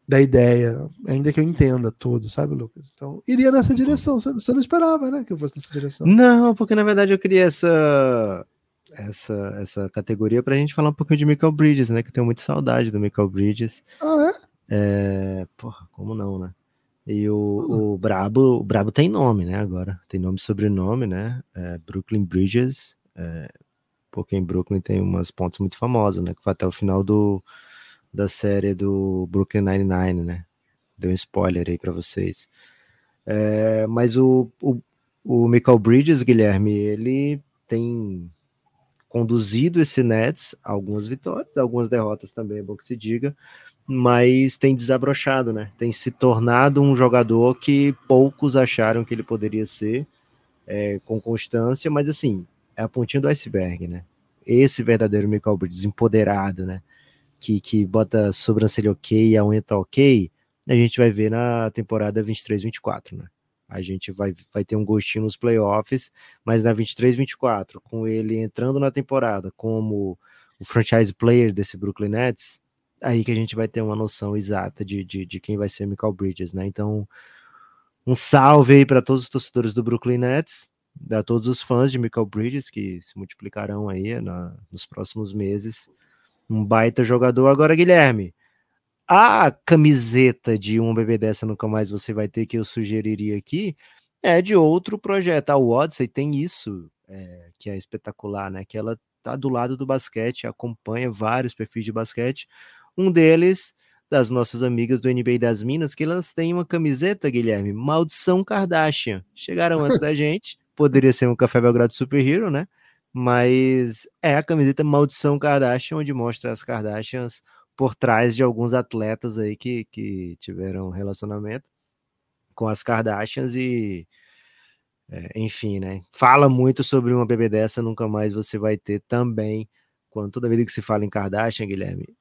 da ideia, ainda que eu entenda tudo, sabe, Lucas? Então, iria nessa direção. Você, não esperava, né, que eu fosse nessa direção? Não, porque na verdade eu queria essa essa, essa categoria para a gente falar um pouquinho de Michael Bridges, né? Que eu tenho muita saudade do Michael Bridges. Ah, é? é porra, como não, né? E o, uhum. o Brabo, o Brabo tem nome, né? Agora tem nome e sobrenome, né? É Brooklyn Bridges, é, porque em Brooklyn tem umas pontes muito famosas, né? Que foi até o final do, da série do Brooklyn Nine-Nine, né? Deu um spoiler aí para vocês. É, mas o, o, o Michael Bridges, Guilherme, ele tem conduzido esse Nets algumas vitórias, algumas derrotas também, é bom que se diga, mas tem desabrochado, né? Tem se tornado um jogador que poucos acharam que ele poderia ser, é, com constância, mas assim, é a pontinha do iceberg, né? Esse verdadeiro Michael Bridges empoderado, né? Que, que bota sobrancelha ok e a unha tá ok, a gente vai ver na temporada 23-24, né? a gente vai, vai ter um gostinho nos playoffs, mas na 23-24, com ele entrando na temporada como o franchise player desse Brooklyn Nets, aí que a gente vai ter uma noção exata de, de, de quem vai ser Michael Bridges, né? Então, um salve aí para todos os torcedores do Brooklyn Nets, a todos os fãs de Michael Bridges que se multiplicarão aí na, nos próximos meses. Um baita jogador. Agora, Guilherme, a camiseta de um bebê dessa nunca mais você vai ter, que eu sugeriria aqui, é de outro projeto. A Odyssey tem isso, é, que é espetacular, né? Que ela tá do lado do basquete, acompanha vários perfis de basquete. Um deles, das nossas amigas do NBA das Minas, que elas têm uma camiseta, Guilherme, Maldição Kardashian. Chegaram antes da gente, poderia ser um Café Belgrado Super Hero, né? Mas é a camiseta Maldição Kardashian, onde mostra as Kardashians por trás de alguns atletas aí que, que tiveram relacionamento com as Kardashians e é, enfim, né? Fala muito sobre uma bebê dessa, nunca mais você vai ter também. Quando toda vida que se fala em Kardashian, Guilherme,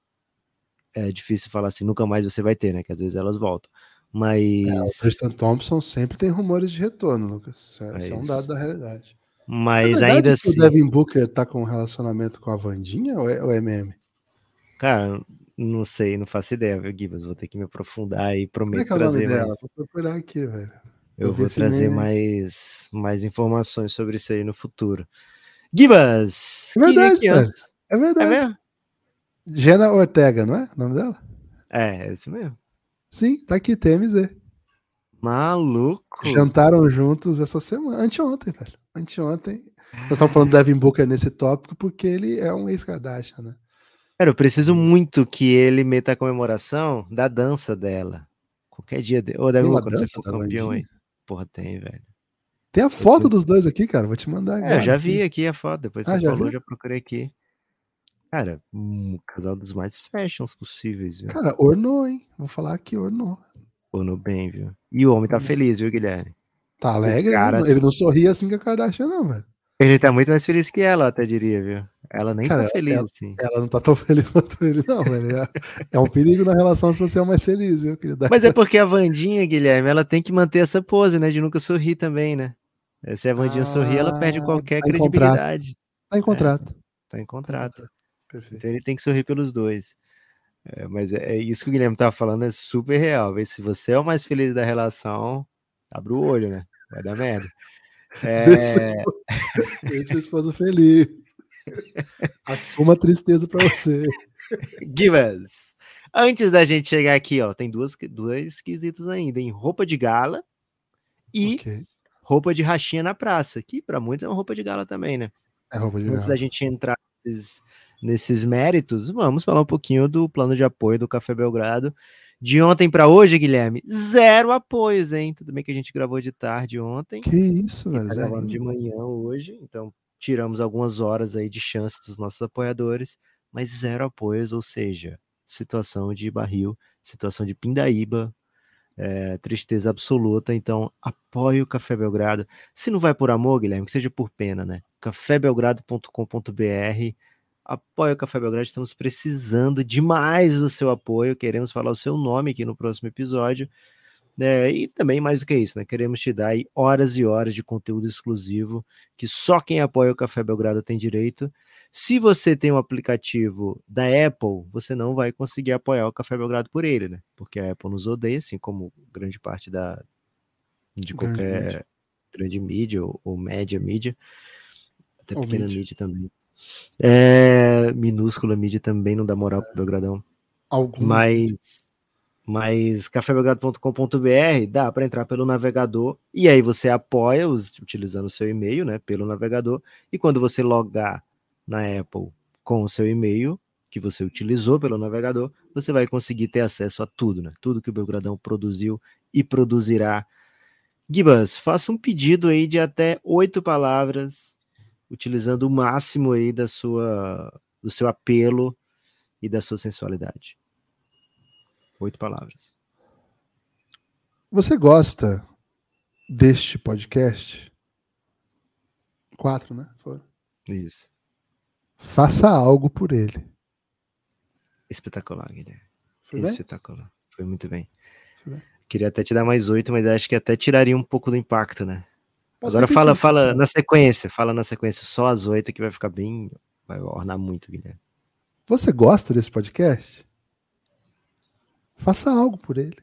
é difícil falar assim, nunca mais você vai ter, né? Que às vezes elas voltam. Mas. É, o Tristan Thompson sempre tem rumores de retorno, Lucas. Isso é, é, é um dado da realidade. Mas é ainda assim. O Devin Booker tá com um relacionamento com a Vandinha ou é, ou é meme? Cara, não sei, não faço ideia, viu, Gibas? Vou ter que me aprofundar e prometo Como é que é trazer mais. Vou procurar aqui, velho. Eu vou trazer mais, mais informações sobre isso aí no futuro. Gibas! É verdade, velho. É verdade. É mesmo? Jenna Ortega, não é o nome dela? É, é isso mesmo. Sim, tá aqui, TMZ. Maluco. Jantaram juntos essa semana, anteontem, velho. Anteontem. Nós estamos falando do Devin Booker nesse tópico porque ele é um ex-Kardashian, né? Cara, eu preciso muito que ele meta a comemoração da dança dela. Qualquer dia. De... Ô, Devin Booker, você é campeão aí. Porra, tem, velho. Tem a foto dos dois aqui, cara. Vou te mandar agora. É, eu já vi aqui a foto. Depois ah, você falou, viu? já procurei aqui. Cara, um casal dos mais fashions possíveis, viu? Cara, ornou, hein? Vou falar aqui, ornou. Ornou bem, viu? E o homem tá feliz, viu, Guilherme? Tá alegre? Cara... Ele não sorri assim com a Kardashian, não, velho. Ele tá muito mais feliz que ela, até diria, viu? Ela nem Cara, tá feliz, ela, assim. Ela não tá tão feliz quanto ele, não, velho. É, é um perigo na relação se você é o mais feliz, viu, querida? Mas é porque a Vandinha, Guilherme, ela tem que manter essa pose, né? De nunca sorrir também, né? Se a Vandinha ah, sorrir, ela perde qualquer tá credibilidade. Tá em contrato. É, tá em contrato. Perfeito. Então ele tem que sorrir pelos dois. É, mas é, é, isso que o Guilherme tava falando, é super real. Vê se você é o mais feliz da relação, abre o olho, né? Vai dar merda. É... Deixa sua esposa feliz. Assuma a tristeza para você. Give us. Antes da gente chegar aqui, ó, tem duas, dois quesitos ainda, em roupa de gala e okay. roupa de rachinha na praça, que para muitos é uma roupa de gala também, né? É roupa de Antes gala. da gente entrar nesses, nesses méritos, vamos falar um pouquinho do plano de apoio do Café Belgrado. De ontem para hoje, Guilherme, zero apoios, hein? Tudo bem que a gente gravou de tarde ontem. Que isso, velho. Tá gravando de manhã hoje, então tiramos algumas horas aí de chance dos nossos apoiadores, mas zero apoios, ou seja, situação de barril, situação de pindaíba, é, tristeza absoluta. Então, apoie o Café Belgrado. Se não vai por amor, Guilherme, que seja por pena, né? cafébelgrado.com.br Apoie o Café Belgrado, estamos precisando demais do seu apoio. Queremos falar o seu nome aqui no próximo episódio. É, e também, mais do que isso, né? Queremos te dar horas e horas de conteúdo exclusivo que só quem apoia o Café Belgrado tem direito. Se você tem um aplicativo da Apple, você não vai conseguir apoiar o Café Belgrado por ele, né? Porque a Apple nos odeia, assim como grande parte da de qualquer grande mídia, grande mídia ou, ou, média mídia, até ou pequena mídia. mídia também. É, minúscula mídia também não dá moral pro Belgradão. Algum. Mas, mas cafébelgrado.com.br dá para entrar pelo navegador e aí você apoia os, utilizando o seu e-mail, né, pelo navegador. E quando você logar na Apple com o seu e-mail que você utilizou pelo navegador, você vai conseguir ter acesso a tudo, né? Tudo que o Belgradão produziu e produzirá. Gibas, faça um pedido aí de até oito palavras utilizando o máximo aí da sua, do seu apelo e da sua sensualidade. Oito palavras. Você gosta deste podcast? Quatro, né? Foram. Isso. Faça algo por ele. Espetacular, Guilherme. Foi Espetacular. Bem? Foi muito bem. Foi bem. Queria até te dar mais oito, mas acho que até tiraria um pouco do impacto, né? Posso Agora fala, fala na sequência, fala na sequência, só as oito que vai ficar bem, vai ornar muito, Guilherme. Você gosta desse podcast? Faça algo por ele.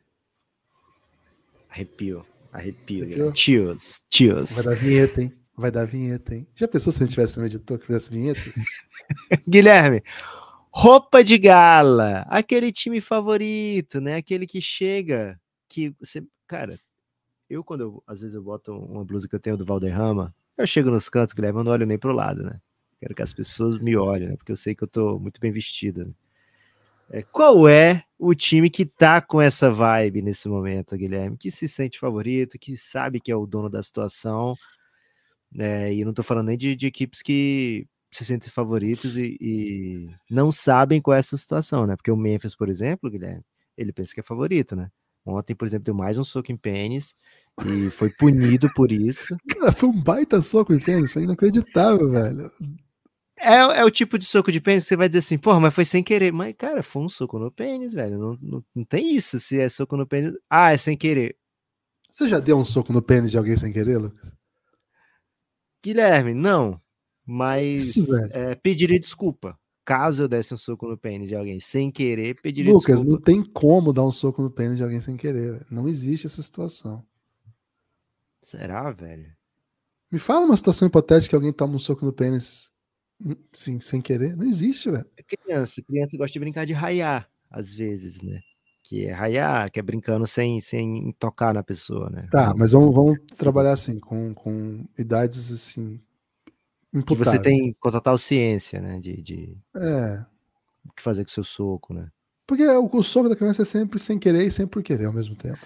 Arrepio, arrepio, arrepio. Tios, tios. Vai dar vinheta, hein? Vai dar vinheta, hein? Já pensou se a gente tivesse um editor que fizesse vinhetas? Guilherme, roupa de gala, aquele time favorito, né? Aquele que chega, que você, cara, eu, quando eu, às vezes eu boto uma blusa que eu tenho do Valderrama, eu chego nos cantos, Guilherme, eu não olho nem pro lado, né? Quero que as pessoas me olhem, né? Porque eu sei que eu tô muito bem vestida. Né? É, qual é o time que tá com essa vibe nesse momento, Guilherme? Que se sente favorito, que sabe que é o dono da situação. É, e não tô falando nem de, de equipes que se sentem favoritos e, e, não sabem qual é essa situação, né? Porque o Memphis, por exemplo, Guilherme, ele pensa que é favorito, né? Ontem, por exemplo, deu mais um soco em pênis e foi punido por isso. Cara, foi um baita soco em pênis, foi inacreditável, velho. É, é o tipo de soco de pênis que você vai dizer assim, porra, mas foi sem querer. Mas, cara, foi um soco no pênis, velho. Não, não, não tem isso. Se é soco no pênis. Ah, é sem querer. Você já deu um soco no pênis de alguém sem querer, Lucas? Guilherme, não. Mas Isso, é, pediria desculpa. Caso eu desse um soco no pênis de alguém sem querer, pediria Lucas, desculpa. não tem como dar um soco no pênis de alguém sem querer. Não existe essa situação. Será, velho? Me fala uma situação hipotética que alguém toma um soco no pênis sim, sem querer. Não existe, velho. É criança. Criança gosta de brincar de raiar, às vezes, né? Que é raiar, que é brincando sem, sem tocar na pessoa, né? Tá, mas vamos, vamos trabalhar assim, com, com idades assim que você tem com total ciência, né? De, de é. o que fazer com seu soco, né? Porque o, o soco da criança é sempre sem querer e sempre por querer ao mesmo tempo.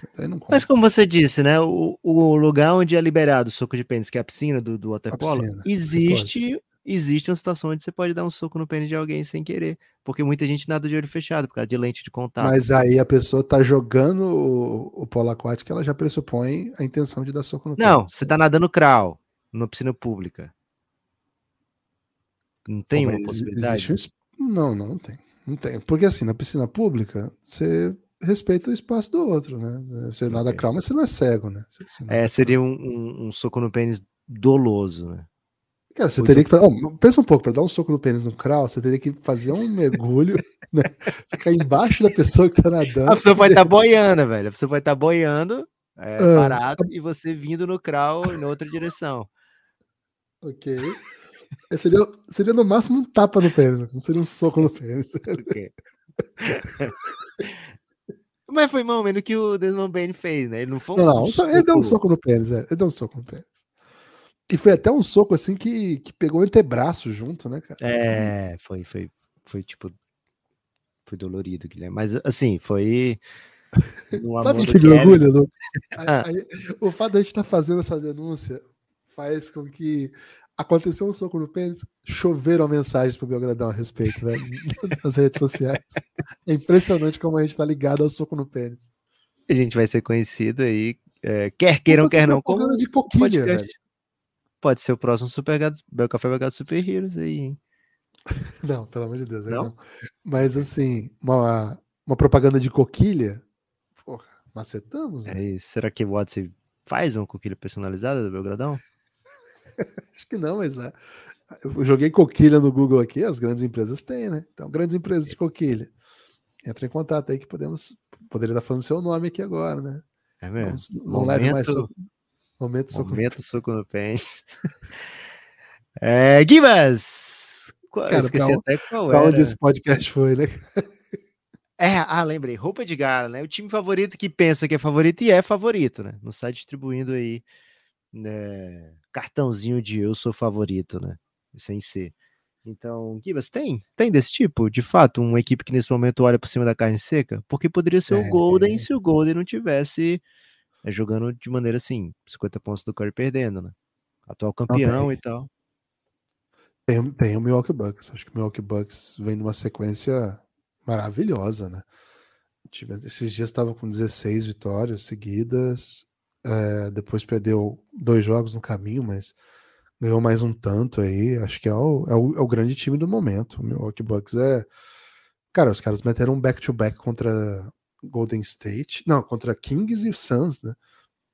Mas como você disse, né? O, o lugar onde é liberado o soco de pênis, que é a piscina do, do waterpolo, existe, existe uma situação onde você pode dar um soco no pênis de alguém sem querer. Porque muita gente nada de olho fechado, por causa de lente de contato. Mas aí a pessoa tá jogando o, o polo aquático, ela já pressupõe a intenção de dar soco no pênis. Não, você tá nadando crawl, numa piscina pública. Não tem Pô, uma possibilidade? Existe. Não, não, não tem. Não tem. Porque assim, na piscina pública, você respeita o espaço do outro, né? Você nada okay. mas você não é cego, né? Você, você é, seria um, um, um, soco no pênis doloso, né? Cara, você teria que. Oh, pensa um pouco, para dar um soco no pênis no crawl, você teria que fazer um mergulho, né? Ficar embaixo da pessoa que tá nadando. A pessoa vai estar tá boiando, velho. A pessoa vai estar tá boiando, é, ah, parado, a... e você vindo no crawl em outra direção. Ok. É, seria, seria no máximo um tapa no pênis, não seria um soco no pênis. Mas foi mais ou menos o que o Desmond Bain fez, né? Ele não foi um Não, não ele deu um soco no pênis, velho. Ele deu um soco no pênis. E foi até um soco assim que, que pegou o antebraço junto, né, cara? É, foi, foi, foi tipo. Foi dolorido, Guilherme. Mas assim, foi. Sabe que me orgulha, Lu? o fato de a gente estar tá fazendo essa denúncia faz com que aconteceu um soco no pênis, choveram mensagens pro Belgradão a respeito, velho, nas redes sociais. É impressionante como a gente tá ligado ao soco no pênis. A gente vai ser conhecido aí, é, quer queiram, quer não, como de coquilha, velho. Pode ser o próximo Super Gato, Bel Café Belgado Super Heroes aí, hein? Não, pelo amor de Deus, não? não. Mas assim, uma, uma propaganda de coquilha, porra, macetamos. É isso. Será que o WhatsApp faz uma coquilha personalizada do Belgradão? Acho que não, mas é. Eu joguei coquilha no Google aqui, as grandes empresas têm, né? Então, grandes empresas de coquilha. Entra em contato aí que podemos. Poderia estar falando seu nome aqui agora, né? É mesmo. Não, não momento, leve mais soco. Momento, soco momento soco no pênis. é, Gibas! Cara, esqueci pra, até qual pra era. onde esse podcast foi, né? É, ah, lembrei. Roupa de gala, né? O time favorito que pensa que é favorito e é favorito, né? Não está distribuindo aí né, cartãozinho de eu sou favorito, né? Sem ser. Então, Gibas, tem? Tem desse tipo? De fato, uma equipe que nesse momento olha por cima da carne seca? Porque poderia ser é. o Golden se o Golden não tivesse é, jogando de maneira assim, 50 pontos do Curry perdendo, né? Atual campeão e tal. Tem, tem o Milwaukee Bucks. Acho que o Milwaukee Bucks vem numa sequência maravilhosa, né? Esses dias estava com 16 vitórias seguidas. É, depois perdeu dois jogos no caminho, mas ganhou mais um tanto aí. Acho que é o, é o, é o grande time do momento. O Milwaukee Bucks é. Cara, os caras meteram um back-to-back -back contra Golden State. Não, contra Kings e Suns, né?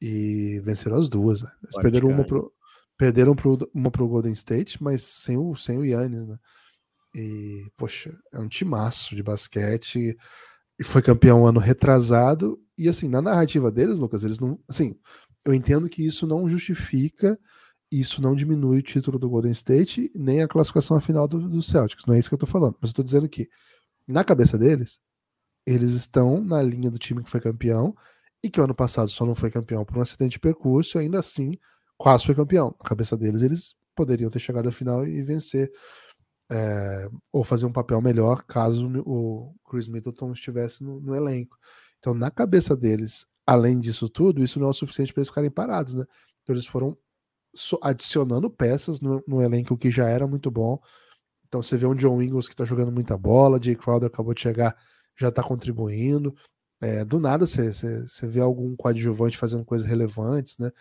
E venceram as duas. Né? Eles perderam uma pro, perderam pro, uma pro Golden State, mas sem o, sem o Yannis, né? E, poxa, é um timaço de basquete. E foi campeão ano retrasado e assim, na narrativa deles, Lucas, eles não. Assim, eu entendo que isso não justifica, isso não diminui o título do Golden State, nem a classificação final do, do Celtics. Não é isso que eu tô falando. Mas eu tô dizendo que, na cabeça deles, eles estão na linha do time que foi campeão e que o ano passado só não foi campeão por um acidente de percurso, ainda assim quase foi campeão. Na cabeça deles, eles poderiam ter chegado à final e vencer. É, ou fazer um papel melhor caso o Chris Middleton estivesse no, no elenco. Então, na cabeça deles, além disso tudo, isso não é o suficiente para eles ficarem parados, né? Então, eles foram adicionando peças no, no, elenco que já era muito bom. Então, você vê um John Ingles que está jogando muita bola, Jay Crowder acabou de chegar, já está contribuindo. É, do nada você, você, você, vê algum coadjuvante fazendo coisas relevantes, né?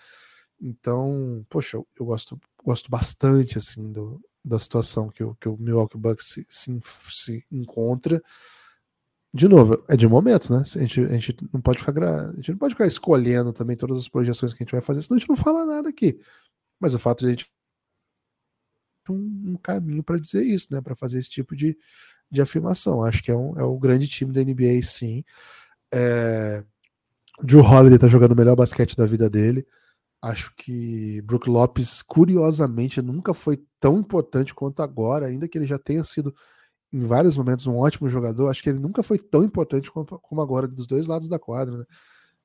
Então, poxa, eu, eu gosto, gosto bastante assim do, da situação que o, que o Milwaukee Bucks se, se, se encontra de novo, é de momento, né? A gente, a gente não pode ficar a gente não pode ficar escolhendo também todas as projeções que a gente vai fazer, senão a gente não fala nada aqui. Mas o fato de a gente um, um caminho para dizer isso, né? Para fazer esse tipo de, de afirmação. Acho que é, um, é o grande time da NBA, sim. É... Drew Holiday tá jogando o melhor basquete da vida dele. Acho que Brook Lopes, curiosamente, nunca foi tão importante quanto agora, ainda que ele já tenha sido em vários momentos um ótimo jogador. Acho que ele nunca foi tão importante quanto, como agora, dos dois lados da quadra. Né?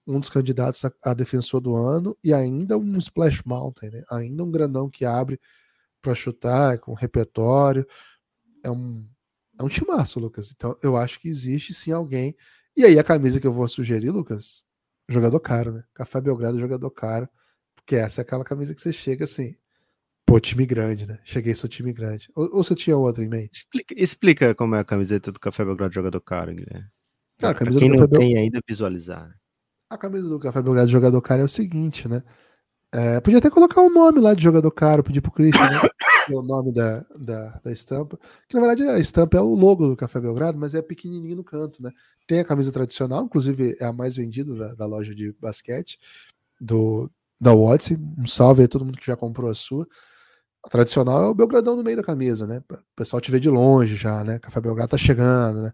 Um dos candidatos a, a, defensor do ano e ainda um Splash Mountain, né? ainda um grandão que abre para chutar, com repertório. É um, é um timaço, Lucas. Então eu acho que existe sim alguém. E aí a camisa que eu vou sugerir, Lucas, jogador caro, né? Café Belgrado, jogador caro. Porque essa é aquela camisa que você chega assim, pô, time grande, né? Cheguei, sou time grande. Ou, ou você tinha outra em mente? Explica, explica como é a camiseta do Café Belgrado Jogador Caro, Guilherme. Cara, a camisa quem não tem ainda visualizar. Né? A camisa do Café Belgrado Jogador Caro é o seguinte, né? É, podia até colocar o nome lá de jogador caro, pedir pro Christian, né? o nome da, da, da, estampa. Que na verdade a estampa é o logo do Café Belgrado, mas é pequenininho no canto, né? Tem a camisa tradicional, inclusive é a mais vendida da, da loja de basquete do, da Odyssey. Um salve a todo mundo que já comprou a sua. A tradicional é o Belgradão no meio da camisa, né? O pessoal te ver de longe já, né? Café Belgrado tá chegando, né?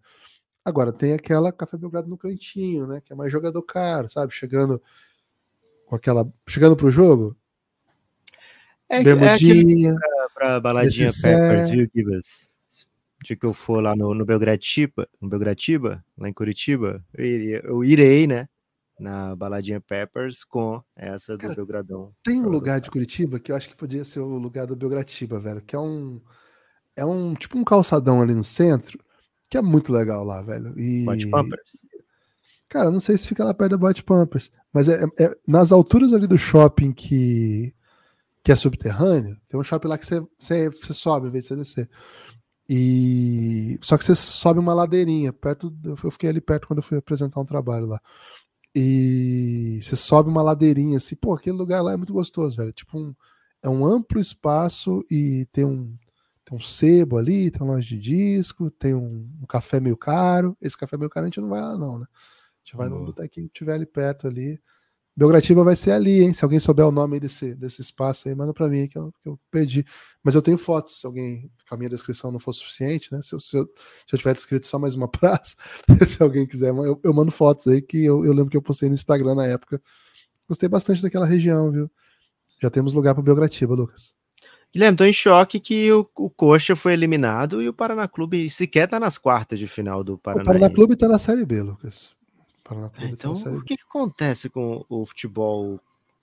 Agora tem aquela Café Belgrado no cantinho, né? Que é mais jogador caro, sabe? Chegando com aquela. Chegando pro jogo. É, Bermudinha. É pra, pra baladinha Peppers, viu, Gibas? De que eu for lá no, no Belgratiba, no Belgratiba, lá em Curitiba, eu, iria, eu irei, né? Na baladinha Peppers com essa do Cara, Belgradão. Tem um lugar de Curitiba que eu acho que podia ser o lugar do Belgratiba, velho, que é um é um tipo um calçadão ali no centro, que é muito legal lá, velho. E Bot Pampers. Cara, não sei se fica lá perto da Bot Pampers, mas é, é, nas alturas ali do shopping que que é subterrâneo, tem um shopping lá que você, você, você sobe, em vez de você descer. E só que você sobe uma ladeirinha perto, eu fiquei ali perto quando eu fui apresentar um trabalho lá. E você sobe uma ladeirinha assim, pô, aquele lugar lá é muito gostoso, velho. Tipo, um, é um amplo espaço e tem um, tem um sebo ali, tem uma loja de disco, tem um, um, café meio caro. Esse café meio caro a gente não vai lá, não, né? A gente vai no botequinho que tiver ali perto ali. Belgratiba vai ser ali, hein? Se alguém souber o nome desse, desse espaço aí, manda para mim que eu, que eu perdi. Mas eu tenho fotos, se alguém, com a minha descrição não for suficiente, né? Se eu, se eu, se eu tiver descrito só mais uma praça, se alguém quiser, eu, eu mando fotos aí que eu, lembro que eu postei no Instagram na época. Gostei bastante daquela região, viu? Já temos lugar para Belgratiba, Lucas. Guilherme, tô em choque que o, o Coxa foi eliminado e o Paraná Clube sequer tá nas quartas de final do Paraná. O Paraná Clube tá na Série B, Lucas. Paraná Clube então, o que, que acontece com o futebol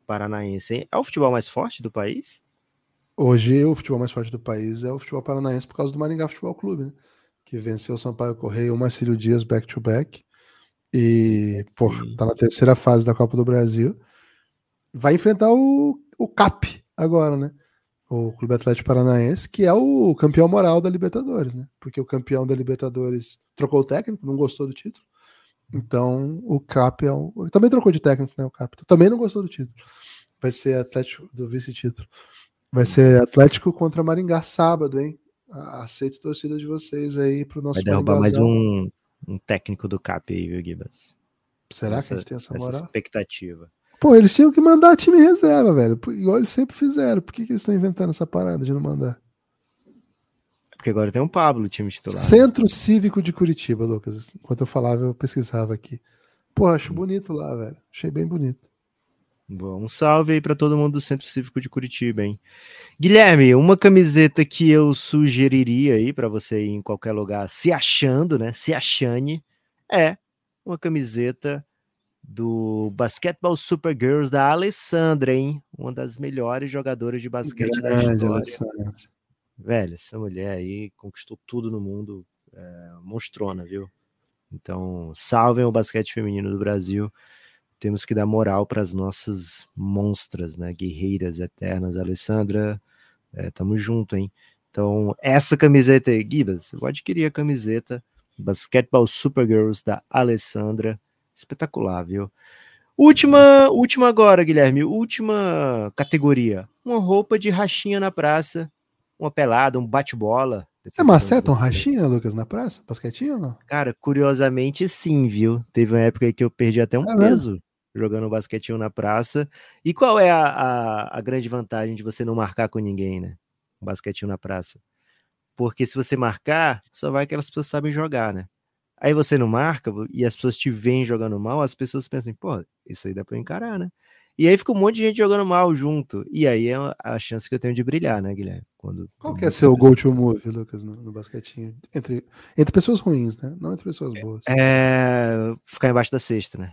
paranaense? Hein? É o futebol mais forte do país? Hoje, o futebol mais forte do país é o futebol paranaense por causa do Maringá Futebol Clube, né? Que venceu o Sampaio Correia e o Marcílio Dias back-to-back. E, pô, tá na terceira fase da Copa do Brasil. Vai enfrentar o, o CAP agora, né? O Clube Atlético Paranaense, que é o campeão moral da Libertadores, né? Porque o campeão da Libertadores trocou o técnico, não gostou do título. Então, o Cap é um... Também trocou de técnico, né? O Cap. Também não gostou do título. Vai ser Atlético do vice-título. Vai ser Atlético contra Maringá sábado, hein? Aceito torcida de vocês aí pro nosso Vai derrubar mais um, um, técnico do Cap aí, viu, Gibas? Será essa, que a gente tem essa moral? Essa expectativa. Pô, eles tinham que mandar time reserva, velho. Igual eles sempre fizeram. Por que, que eles estão inventando essa parada de não mandar? Porque agora tem um Pablo, time titular. Centro Cívico de Curitiba, Lucas. Enquanto eu falava, eu pesquisava aqui. Pô, acho bonito lá, velho. Achei bem bonito. Bom, um salve aí para todo mundo do Centro Cívico de Curitiba, hein? Guilherme, uma camiseta que eu sugeriria aí para você ir em qualquer lugar se achando, né? Se achane, é uma camiseta do Basketball Super Girls da Alessandra, hein? Uma das melhores jogadoras de basquete Grande, da história. Alessandra. Velho, essa mulher aí conquistou tudo no mundo, é, monstrona, viu? Então, salvem o basquete feminino do Brasil. Temos que dar moral para as nossas monstras, né? Guerreiras eternas. Alessandra, é, tamo junto, hein? Então, essa camiseta aí, Gibas, eu adquiri a camiseta Basketball Supergirls da Alessandra. Espetacular, viu? Última, última agora, Guilherme. Última categoria. Uma roupa de rachinha na praça uma pelada, um bate-bola. Você maceta um rachinha, Lucas, na praça? Basquetinho ou não? Cara, curiosamente sim, viu? Teve uma época que eu perdi até um é peso mesmo? jogando basquetinho na praça. E qual é a, a, a, grande vantagem de você não marcar com ninguém, né? um basquetinho na praça. Porque se você marcar, só vai aquelas pessoas que sabem jogar, né? Aí você não marca e as pessoas te veem jogando mal, as pessoas pensam, pô, isso aí dá pra encarar, né? E aí fica um monte de gente jogando mal junto. E aí é a chance que eu tenho de brilhar, né, Guilherme? Quando, Qual que é seu go-to move, Lucas, no, no, basquetinho? Entre, entre pessoas ruins, né? Não entre pessoas boas. É ficar embaixo da cesta, né?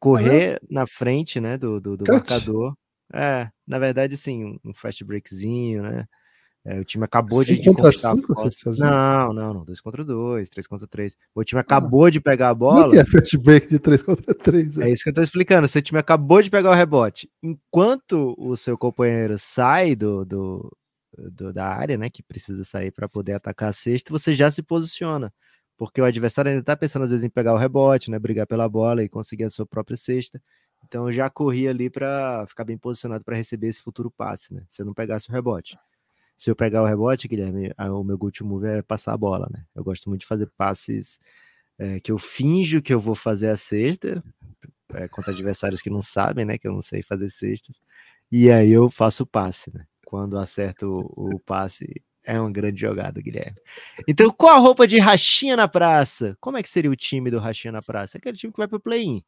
correr é na frente, né, do, do, do marcador. É, na verdade, assim, um fast breakzinho, né? É, o time acabou de, de conquistar cinco, Não, não, não. 2 contra 2, 3 contra 3. O time ah. acabou ah, de pegar a bola. é fast break de 3 contra 3. É. é isso que eu tô explicando. Se o time acabou de pegar o rebote, enquanto o seu companheiro sai do, do, do da área, né, que precisa sair para poder atacar a cesta, você já se posiciona. Porque o adversário ainda tá pensando às vezes em pegar o rebote, né, brigar pela bola e conseguir a sua própria cesta. Então eu já corri ali para ficar bem posicionado para receber esse futuro passe, né? Se eu não pegasse o rebote se eu pegar o rebote, Guilherme, o meu go-to move é passar a bola, né? Eu gosto muito de fazer passes é, que eu finjo que eu vou fazer a cesta, é, contra adversários que não sabem, né? Que eu não sei fazer cestas. E aí eu faço o passe, né? Quando acerto o, o passe, é uma grande jogada, Guilherme. Então, qual a roupa de rachinha na praça? Como é que seria o time do rachinha na praça? Aquele time que vai pro play-in.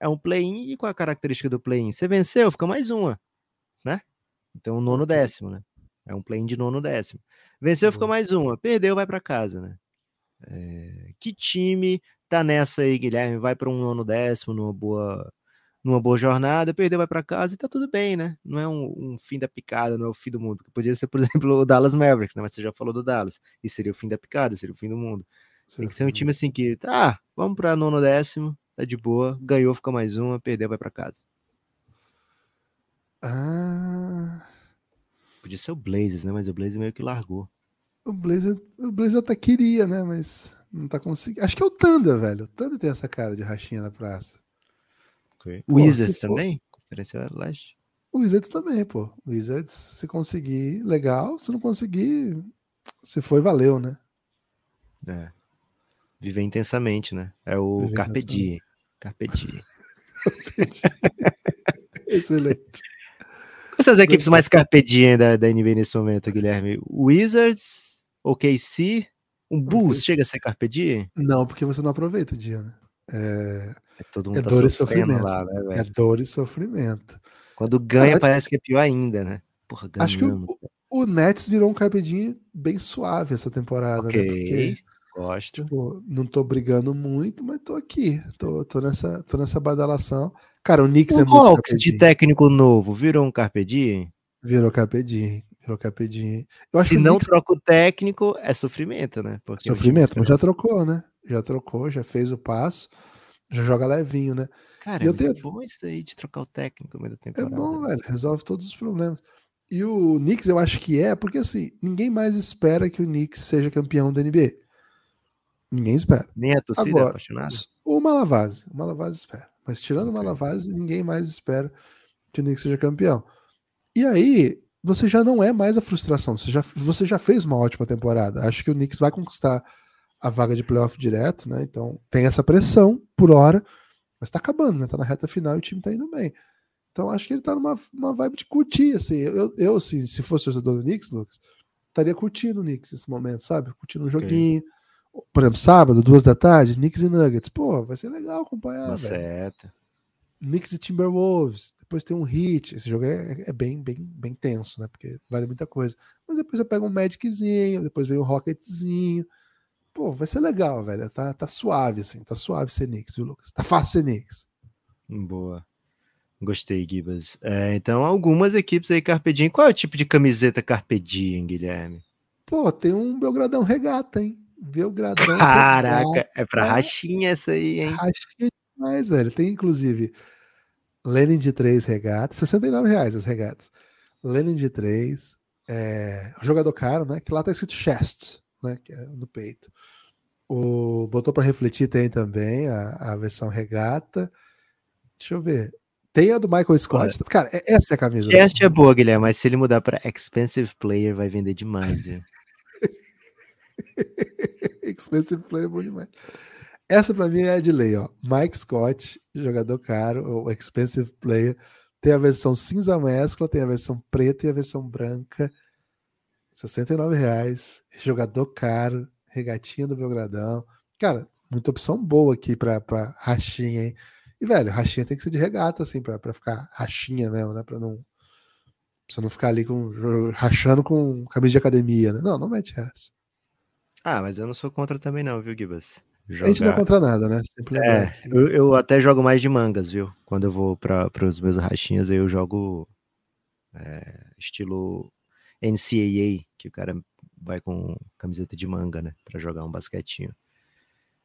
É um play-in e qual a característica do play-in? Você venceu, fica mais uma, né? Então, nono décimo, né? É um play de nono décimo. Venceu, fica mais uma. Perdeu, vai para casa, né? É... Que time tá nessa aí, Guilherme? Vai para um nono décimo, numa boa, numa boa jornada, perdeu, vai para casa e tá tudo bem, né? Não é um, um, fim da picada, não é o fim do mundo. Podia ser, por exemplo, o Dallas Mavericks, né? Mas você já falou do Dallas. E seria o fim da picada, seria o fim do mundo. Tem que ser um time assim que, tá, vamos para nono décimo, tá de boa, ganhou, fica mais uma, perdeu, vai para casa. Ah. Podia ser o Blazers, né? Mas o Blazers meio que largou. O Blazer, o Blazer até queria, né? Mas não tá conseguindo. Acho que é o Thunder, velho. O Thunder tem essa cara de rachinha na praça. Okay. O Wizards também? Conferência Leste? O Wizards também, pô. O Wizards, se conseguir, legal. Se não conseguir, se foi, valeu, né? É. Viver intensamente, né? É o Viver Carpe Diem. Carpe Diem. Excelente. Quais são as equipes mais carpedinhas da, da NBA nesse momento, Guilherme? Wizards, OKC, um Bulls chega a ser carpedinha? Não, porque você não aproveita o dia, né? É, é, todo mundo é tá dor e sofrimento. Lá, né, é dor e sofrimento. Quando ganha, ah, parece que é pior ainda, né? Porra, acho que o, o, Nets virou um carpedinho bem suave essa temporada, okay. né? Porque, Gosto. Tipo, não tô brigando muito, mas tô aqui. Tô, tô, nessa, tô nessa badalação. Cara, o Knicks o é muito Hawks de técnico novo virou um Carpe Diem? Virou Carpe Diem. Virou Carpe Diem. Eu Se não Knicks... troca o técnico, é sofrimento, né? Porque sofrimento, mas já trocou, né? Já trocou, já fez o passo, já joga levinho, né? Cara, eu é tenho... bom isso aí de trocar o técnico no meio da é temporada. É bom, velho. Resolve todos os problemas. E o Knicks eu acho que é, porque assim, ninguém mais espera que o Knicks seja campeão da NBA. Ninguém espera. Nem a torcida Agora, é apaixonada. O Malavase. O Malavase espera. Mas tirando o Malavase, ninguém mais espera que o Knicks seja campeão. E aí, você já não é mais a frustração. Você já, você já fez uma ótima temporada. Acho que o Knicks vai conquistar a vaga de playoff direto, né? Então tem essa pressão por hora, mas tá acabando, né? Tá na reta final e o time tá indo bem. Então acho que ele tá numa uma vibe de curtir, assim. Eu, eu assim, se fosse torcedor do Knicks, Lucas, estaria curtindo o Knicks nesse momento, sabe? Curtindo o joguinho. Okay por exemplo, sábado, duas da tarde, Knicks e Nuggets. Pô, vai ser legal acompanhar. Certo. Knicks e Timberwolves. Depois tem um hit. Esse jogo é, é, bem, bem, bem tenso, né? Porque vale muita coisa. Mas depois eu pego um Magiczinho, depois vem um Rocketzinho. Pô, vai ser legal, velho. Tá, tá suave, assim. Tá suave ser Knicks, viu, Lucas? Tá fácil ser Knicks. Boa. Gostei, Gibas. É, então, algumas equipes aí, Carpedinho. Qual é o tipo de camiseta Carpedinho, Guilherme? Pô, tem um Belgradão Regata, hein? Belgradão. Caraca, é pra rachinha essa aí, hein? Rachinha demais, velho. Tem inclusive Lenin de 3 regatas, 69 reais as regatas. Lenin de 3, é, jogador caro, né? Que lá tá escrito chest, né? Que é no peito. O botou para refletir tem também a, a versão regata. Deixa eu ver. Tem a do Michael Scott. Olha, Cara, é, essa é a camisa. Chest é boa, Guilherme, mas se ele mudar para expensive player vai vender demais, viu? Expensive player é bom demais. Essa para mim é de lei, ó. Mike Scott, jogador caro, o expensive player. Tem a versão cinza mescla, tem a versão preta e a versão branca. 69 reais, jogador caro, regatinha do Belgradão. Cara, muita opção boa aqui pra, pra rachinha, hein? E, velho, rachinha tem que ser de regata, assim, pra, pra ficar rachinha mesmo, né? Pra não. Pra não ficar ali com, rachando com camisa de academia, né? Não, não mete essa. Ah, mas eu não sou contra também, não, viu, Gibas? Jogar... A gente não é contra nada, né? é, eu, eu, até jogo mais de mangas, viu? Quando eu vou para os meus rachinhas, eu jogo é, estilo NCAA, que o cara vai com camiseta de manga, né? Para jogar um basquetinho.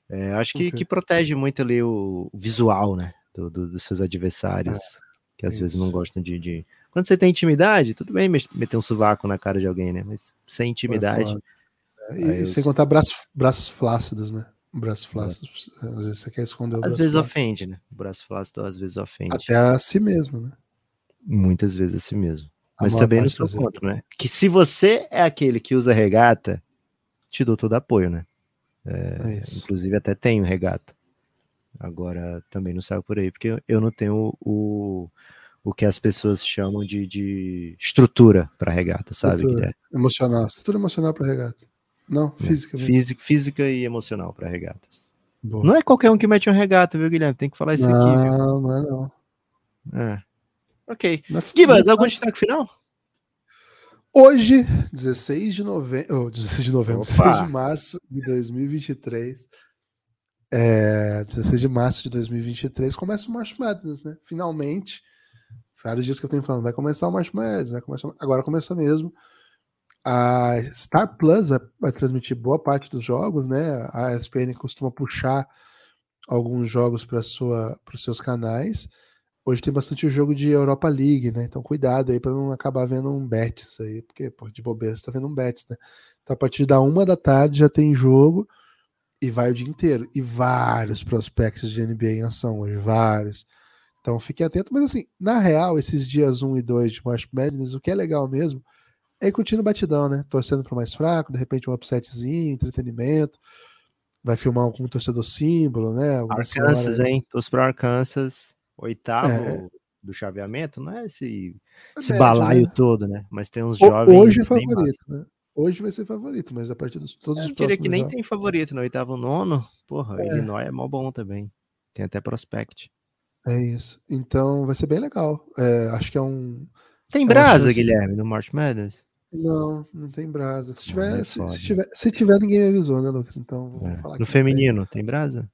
É, acho que, okay. que protege muito ali o, visual, né? Do, do, dos seus adversários, é, que às isso. vezes não gostam de, de, Quando você tem intimidade, tudo bem meter um sovaco na cara de alguém, né? Mas sem intimidade. É, e eu... sem contar braços, braços flácidos, né? Braço flácido. É. Às vezes você quer esconder o às braço. Às vezes flácido. ofende, né? O braço flácido às vezes ofende. Até a si mesmo, né? Muitas vezes a si mesmo. Mas também não sou contra, né? Que se você é aquele que usa regata, te dou todo apoio, né? É, é inclusive até tenho regata. Agora também não saio por aí, porque eu não tenho o, o que as pessoas chamam de, de estrutura para regata, sabe? Estrutura emocional. Estrutura emocional para regata. Não, é, física. Física, física e emocional para regatas. Boa. Não é qualquer um que mete uma regata, viu, Guilherme? Tem que falar isso não, aqui. Não, não é não. É. Ok. Gibas, algum destaque final? Hoje, 16 de novembro, oh, 16 de novembro, Opa. 16 de março de 2023, é, 16 de março de 2023, começa o March Madness, né? Finalmente, vários dias que eu tenho falando, vai começar o March Madness, vai começar, agora começa mesmo. A Star Plus vai, vai, transmitir boa parte dos jogos, né? A ESPN costuma puxar alguns jogos para os seus canais. Hoje tem bastante jogo de Europa League, né? Então cuidado aí para não acabar vendo um Betis aí, porque pô, de bobeira você tá vendo um Betis, né? Então a partir da uma da tarde já tem jogo e vai o dia inteiro. E vários prospectos de NBA em ação hoje, vários. Então fique atento, mas assim, na real, esses dias 1 e 2 de March Madness, o que é legal mesmo é curtindo batidão, né? Torcendo pro mais fraco, de repente um upsetzinho, entretenimento. Vai filmar com um torcedor símbolo, né? Alguma Arkansas, senhora... hein? Torce pro Arkansas, oitavo é. do chaveamento, não é esse, é esse médio, balaio né? todo, né? Mas tem uns jovens. Hoje é favorito, né? Hoje vai ser favorito, mas a partir dos todos eu os próximos que nem jogos... tem favorito no oitavo nono. Porra, é. Illinois é mó bom também. Tem até prospect. É isso. Então vai ser bem legal. É, acho que é um. Tem brasa, Guilherme, no March Madness? Não, não tem brasa. Se tiver, é se, se, tiver, se tiver, ninguém me avisou, né, Lucas? Então vou é. falar. No feminino, tem. tem brasa?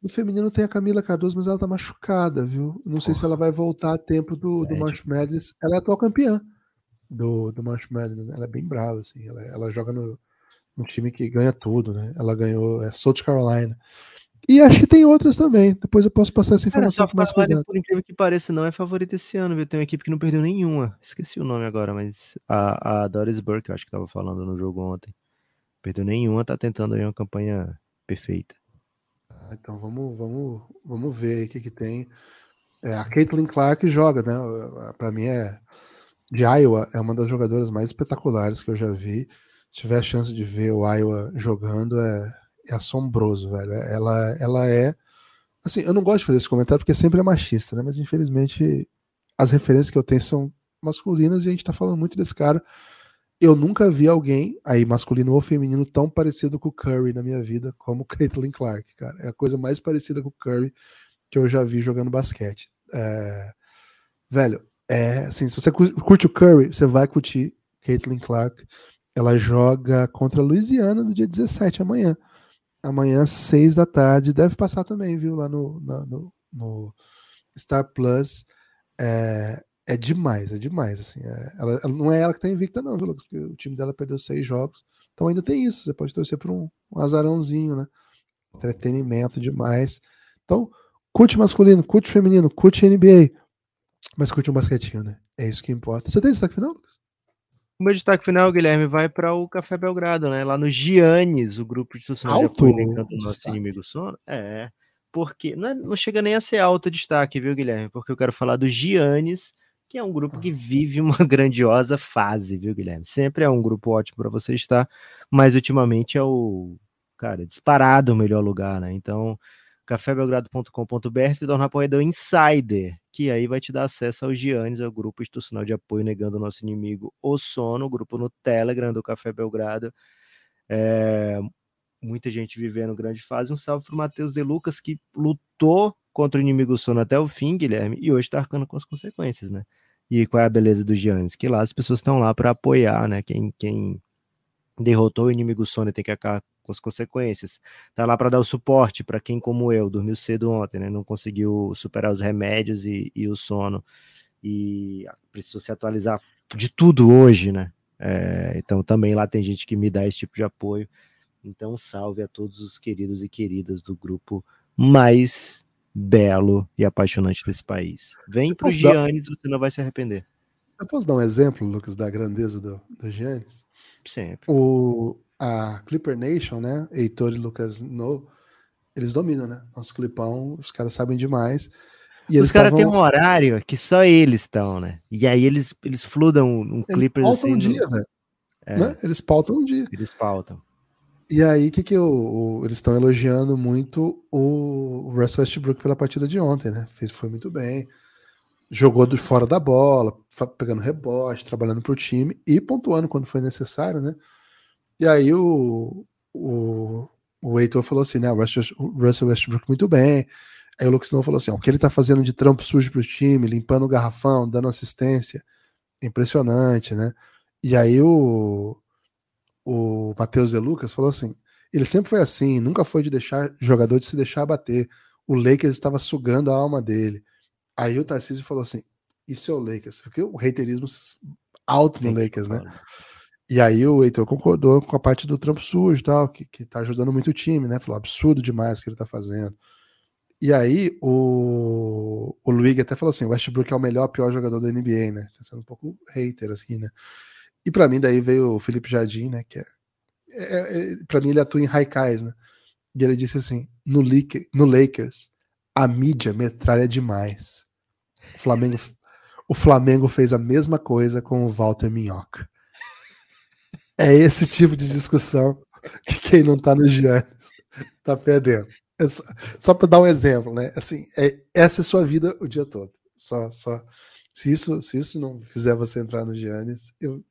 No feminino tem a Camila Cardoso, mas ela tá machucada, viu? Não sei se ela vai voltar a tempo do, do March Madness. Ela é a atual campeã do, do March Madness. Ela é bem brava, assim. Ela, ela joga no, no time que ganha tudo, né? Ela ganhou é, South Carolina. E acho que tem outras também. Depois eu posso passar essa informação com mais cuidado. Por incrível que pareça, não é favorita esse ano, viu? Tem uma equipe que não perdeu nenhuma. Esqueci o nome agora, mas a, a Doris Burke, eu acho que estava falando no jogo ontem. Perdeu nenhuma, tá tentando aí uma campanha perfeita. Ah, então vamos, vamos, vamos ver aí o que, que tem. É, a Caitlin Clark joga, né? Para mim é de Iowa, é uma das jogadoras mais espetaculares que eu já vi. Se tiver a chance de ver o Iowa jogando, é, é assombroso, velho. Ela, ela é. Assim, eu não gosto de fazer esse comentário porque sempre é machista, né? Mas infelizmente as referências que eu tenho são masculinas e a gente tá falando muito desse cara. Eu nunca vi alguém, aí masculino ou feminino, tão parecido com o Curry na minha vida como Caitlin Clark, cara. É a coisa mais parecida com o Curry que eu já vi jogando basquete. É... Velho, é assim, se você curte o Curry, você vai curtir Caitlin Clark. Ela joga contra a Louisiana no dia 17 amanhã amanhã, seis da tarde. Deve passar também, viu? Lá no, no, no Star Plus. É, é demais, é demais. Assim, é, ela, não é ela que tá invicta, não, viu, Lucas? Porque o time dela perdeu seis jogos. Então ainda tem isso. Você pode torcer por um, um azarãozinho, né? Entretenimento demais. Então, curte masculino, curte feminino, curte NBA. Mas curte um basquetinho, né? É isso que importa. Você tem destaque final, Lucas? O meu destaque final, Guilherme, vai para o Café Belgrado, né? Lá no Giannis, o grupo institucional de apoio do nosso inimigo sono. É, porque não, é, não, chega nem a ser alto destaque, viu, Guilherme? Porque eu quero falar do Giannis, que é um grupo que vive uma grandiosa fase, viu, Guilherme? Sempre é um grupo ótimo para você estar, mas ultimamente é o, cara, disparado o melhor lugar, né? Então, cafébelgrado.com.br se torna apoiador insider que aí vai te dar acesso aos Giannis, ao grupo institucional de apoio negando o nosso inimigo, o sono, grupo no Telegram do Café Belgrado. É, muita gente vivendo grande fase. Um salve para o Matheus De Lucas, que lutou contra o inimigo sono até o fim, Guilherme, e hoje está arcando com as consequências, né? E qual é a beleza do Giannis? Que lá as pessoas estão lá para apoiar, né? Quem, quem derrotou o inimigo sono tem que com as consequências. Tá lá para dar o suporte para quem, como eu, dormiu cedo ontem, né? Não conseguiu superar os remédios e, e o sono. E precisou se atualizar de tudo hoje, né? É, então também lá tem gente que me dá esse tipo de apoio. Então, salve a todos os queridos e queridas do grupo mais belo e apaixonante desse país. Vem para o Giannis, dar... você não vai se arrepender. Eu posso dar um exemplo, Lucas, da grandeza do, do Giannis? Sempre. O, a Clipper Nation, né? Heitor e Lucas No, eles dominam, né? Nosso clipão, os caras sabem demais. E os caras tavam... têm um horário que só eles estão, né? E aí eles, eles fludam um Clippers assim. Um dia, no... velho. É. Né? Eles pautam um dia. Eles pautam. E aí, que que eu, eles estão elogiando muito o Russell Westbrook pela partida de ontem, né? Fez, foi muito bem. Jogou de fora da bola, pegando rebote, trabalhando para o time e pontuando quando foi necessário, né? E aí o, o, o Heitor falou assim, né? O Russell Westbrook muito bem. Aí o Lucas não falou assim: ó, o que ele tá fazendo de trampo sujo para o time, limpando o garrafão, dando assistência, impressionante, né? E aí o, o Matheus e Lucas falou assim: ele sempre foi assim, nunca foi de deixar jogador de se deixar bater. O Lakers estava sugando a alma dele. Aí o Tarcísio falou assim: isso é o Lakers, porque o reiterismo alto no Lakers, né? E aí o Heitor concordou com a parte do trampo sujo tal, que, que tá ajudando muito o time, né? Falou absurdo demais o que ele tá fazendo. E aí o, o Luigi até falou assim: o Westbrook é o melhor, pior jogador da NBA, né? Tá sendo um pouco hater, assim, né? E para mim, daí veio o Felipe Jardim, né? Que é, é, é para mim, ele atua em Raikais, né? E ele disse assim: no, no Lakers, a mídia metralha demais. O Flamengo, o Flamengo fez a mesma coisa com o Walter Minhoca. É esse tipo de discussão que quem não tá no Giannis tá perdendo. É só, só para dar um exemplo, né? Assim, é, essa é sua vida o dia todo. Só, só. Se isso, se isso não fizer você entrar no Giannis, eu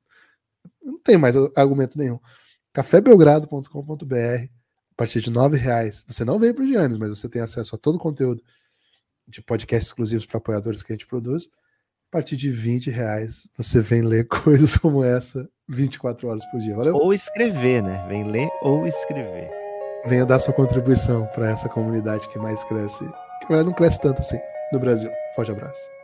não tem mais argumento nenhum. cafébelgrado.com.br a partir de nove reais. Você não vem para o Giannis, mas você tem acesso a todo o conteúdo de podcasts exclusivos para apoiadores que a gente produz. A partir de 20 reais, você vem ler coisas como essa 24 horas por dia. Valeu? Ou escrever, né? Vem ler ou escrever. Venha dar sua contribuição para essa comunidade que mais cresce, que não cresce tanto assim no Brasil. Forte abraço.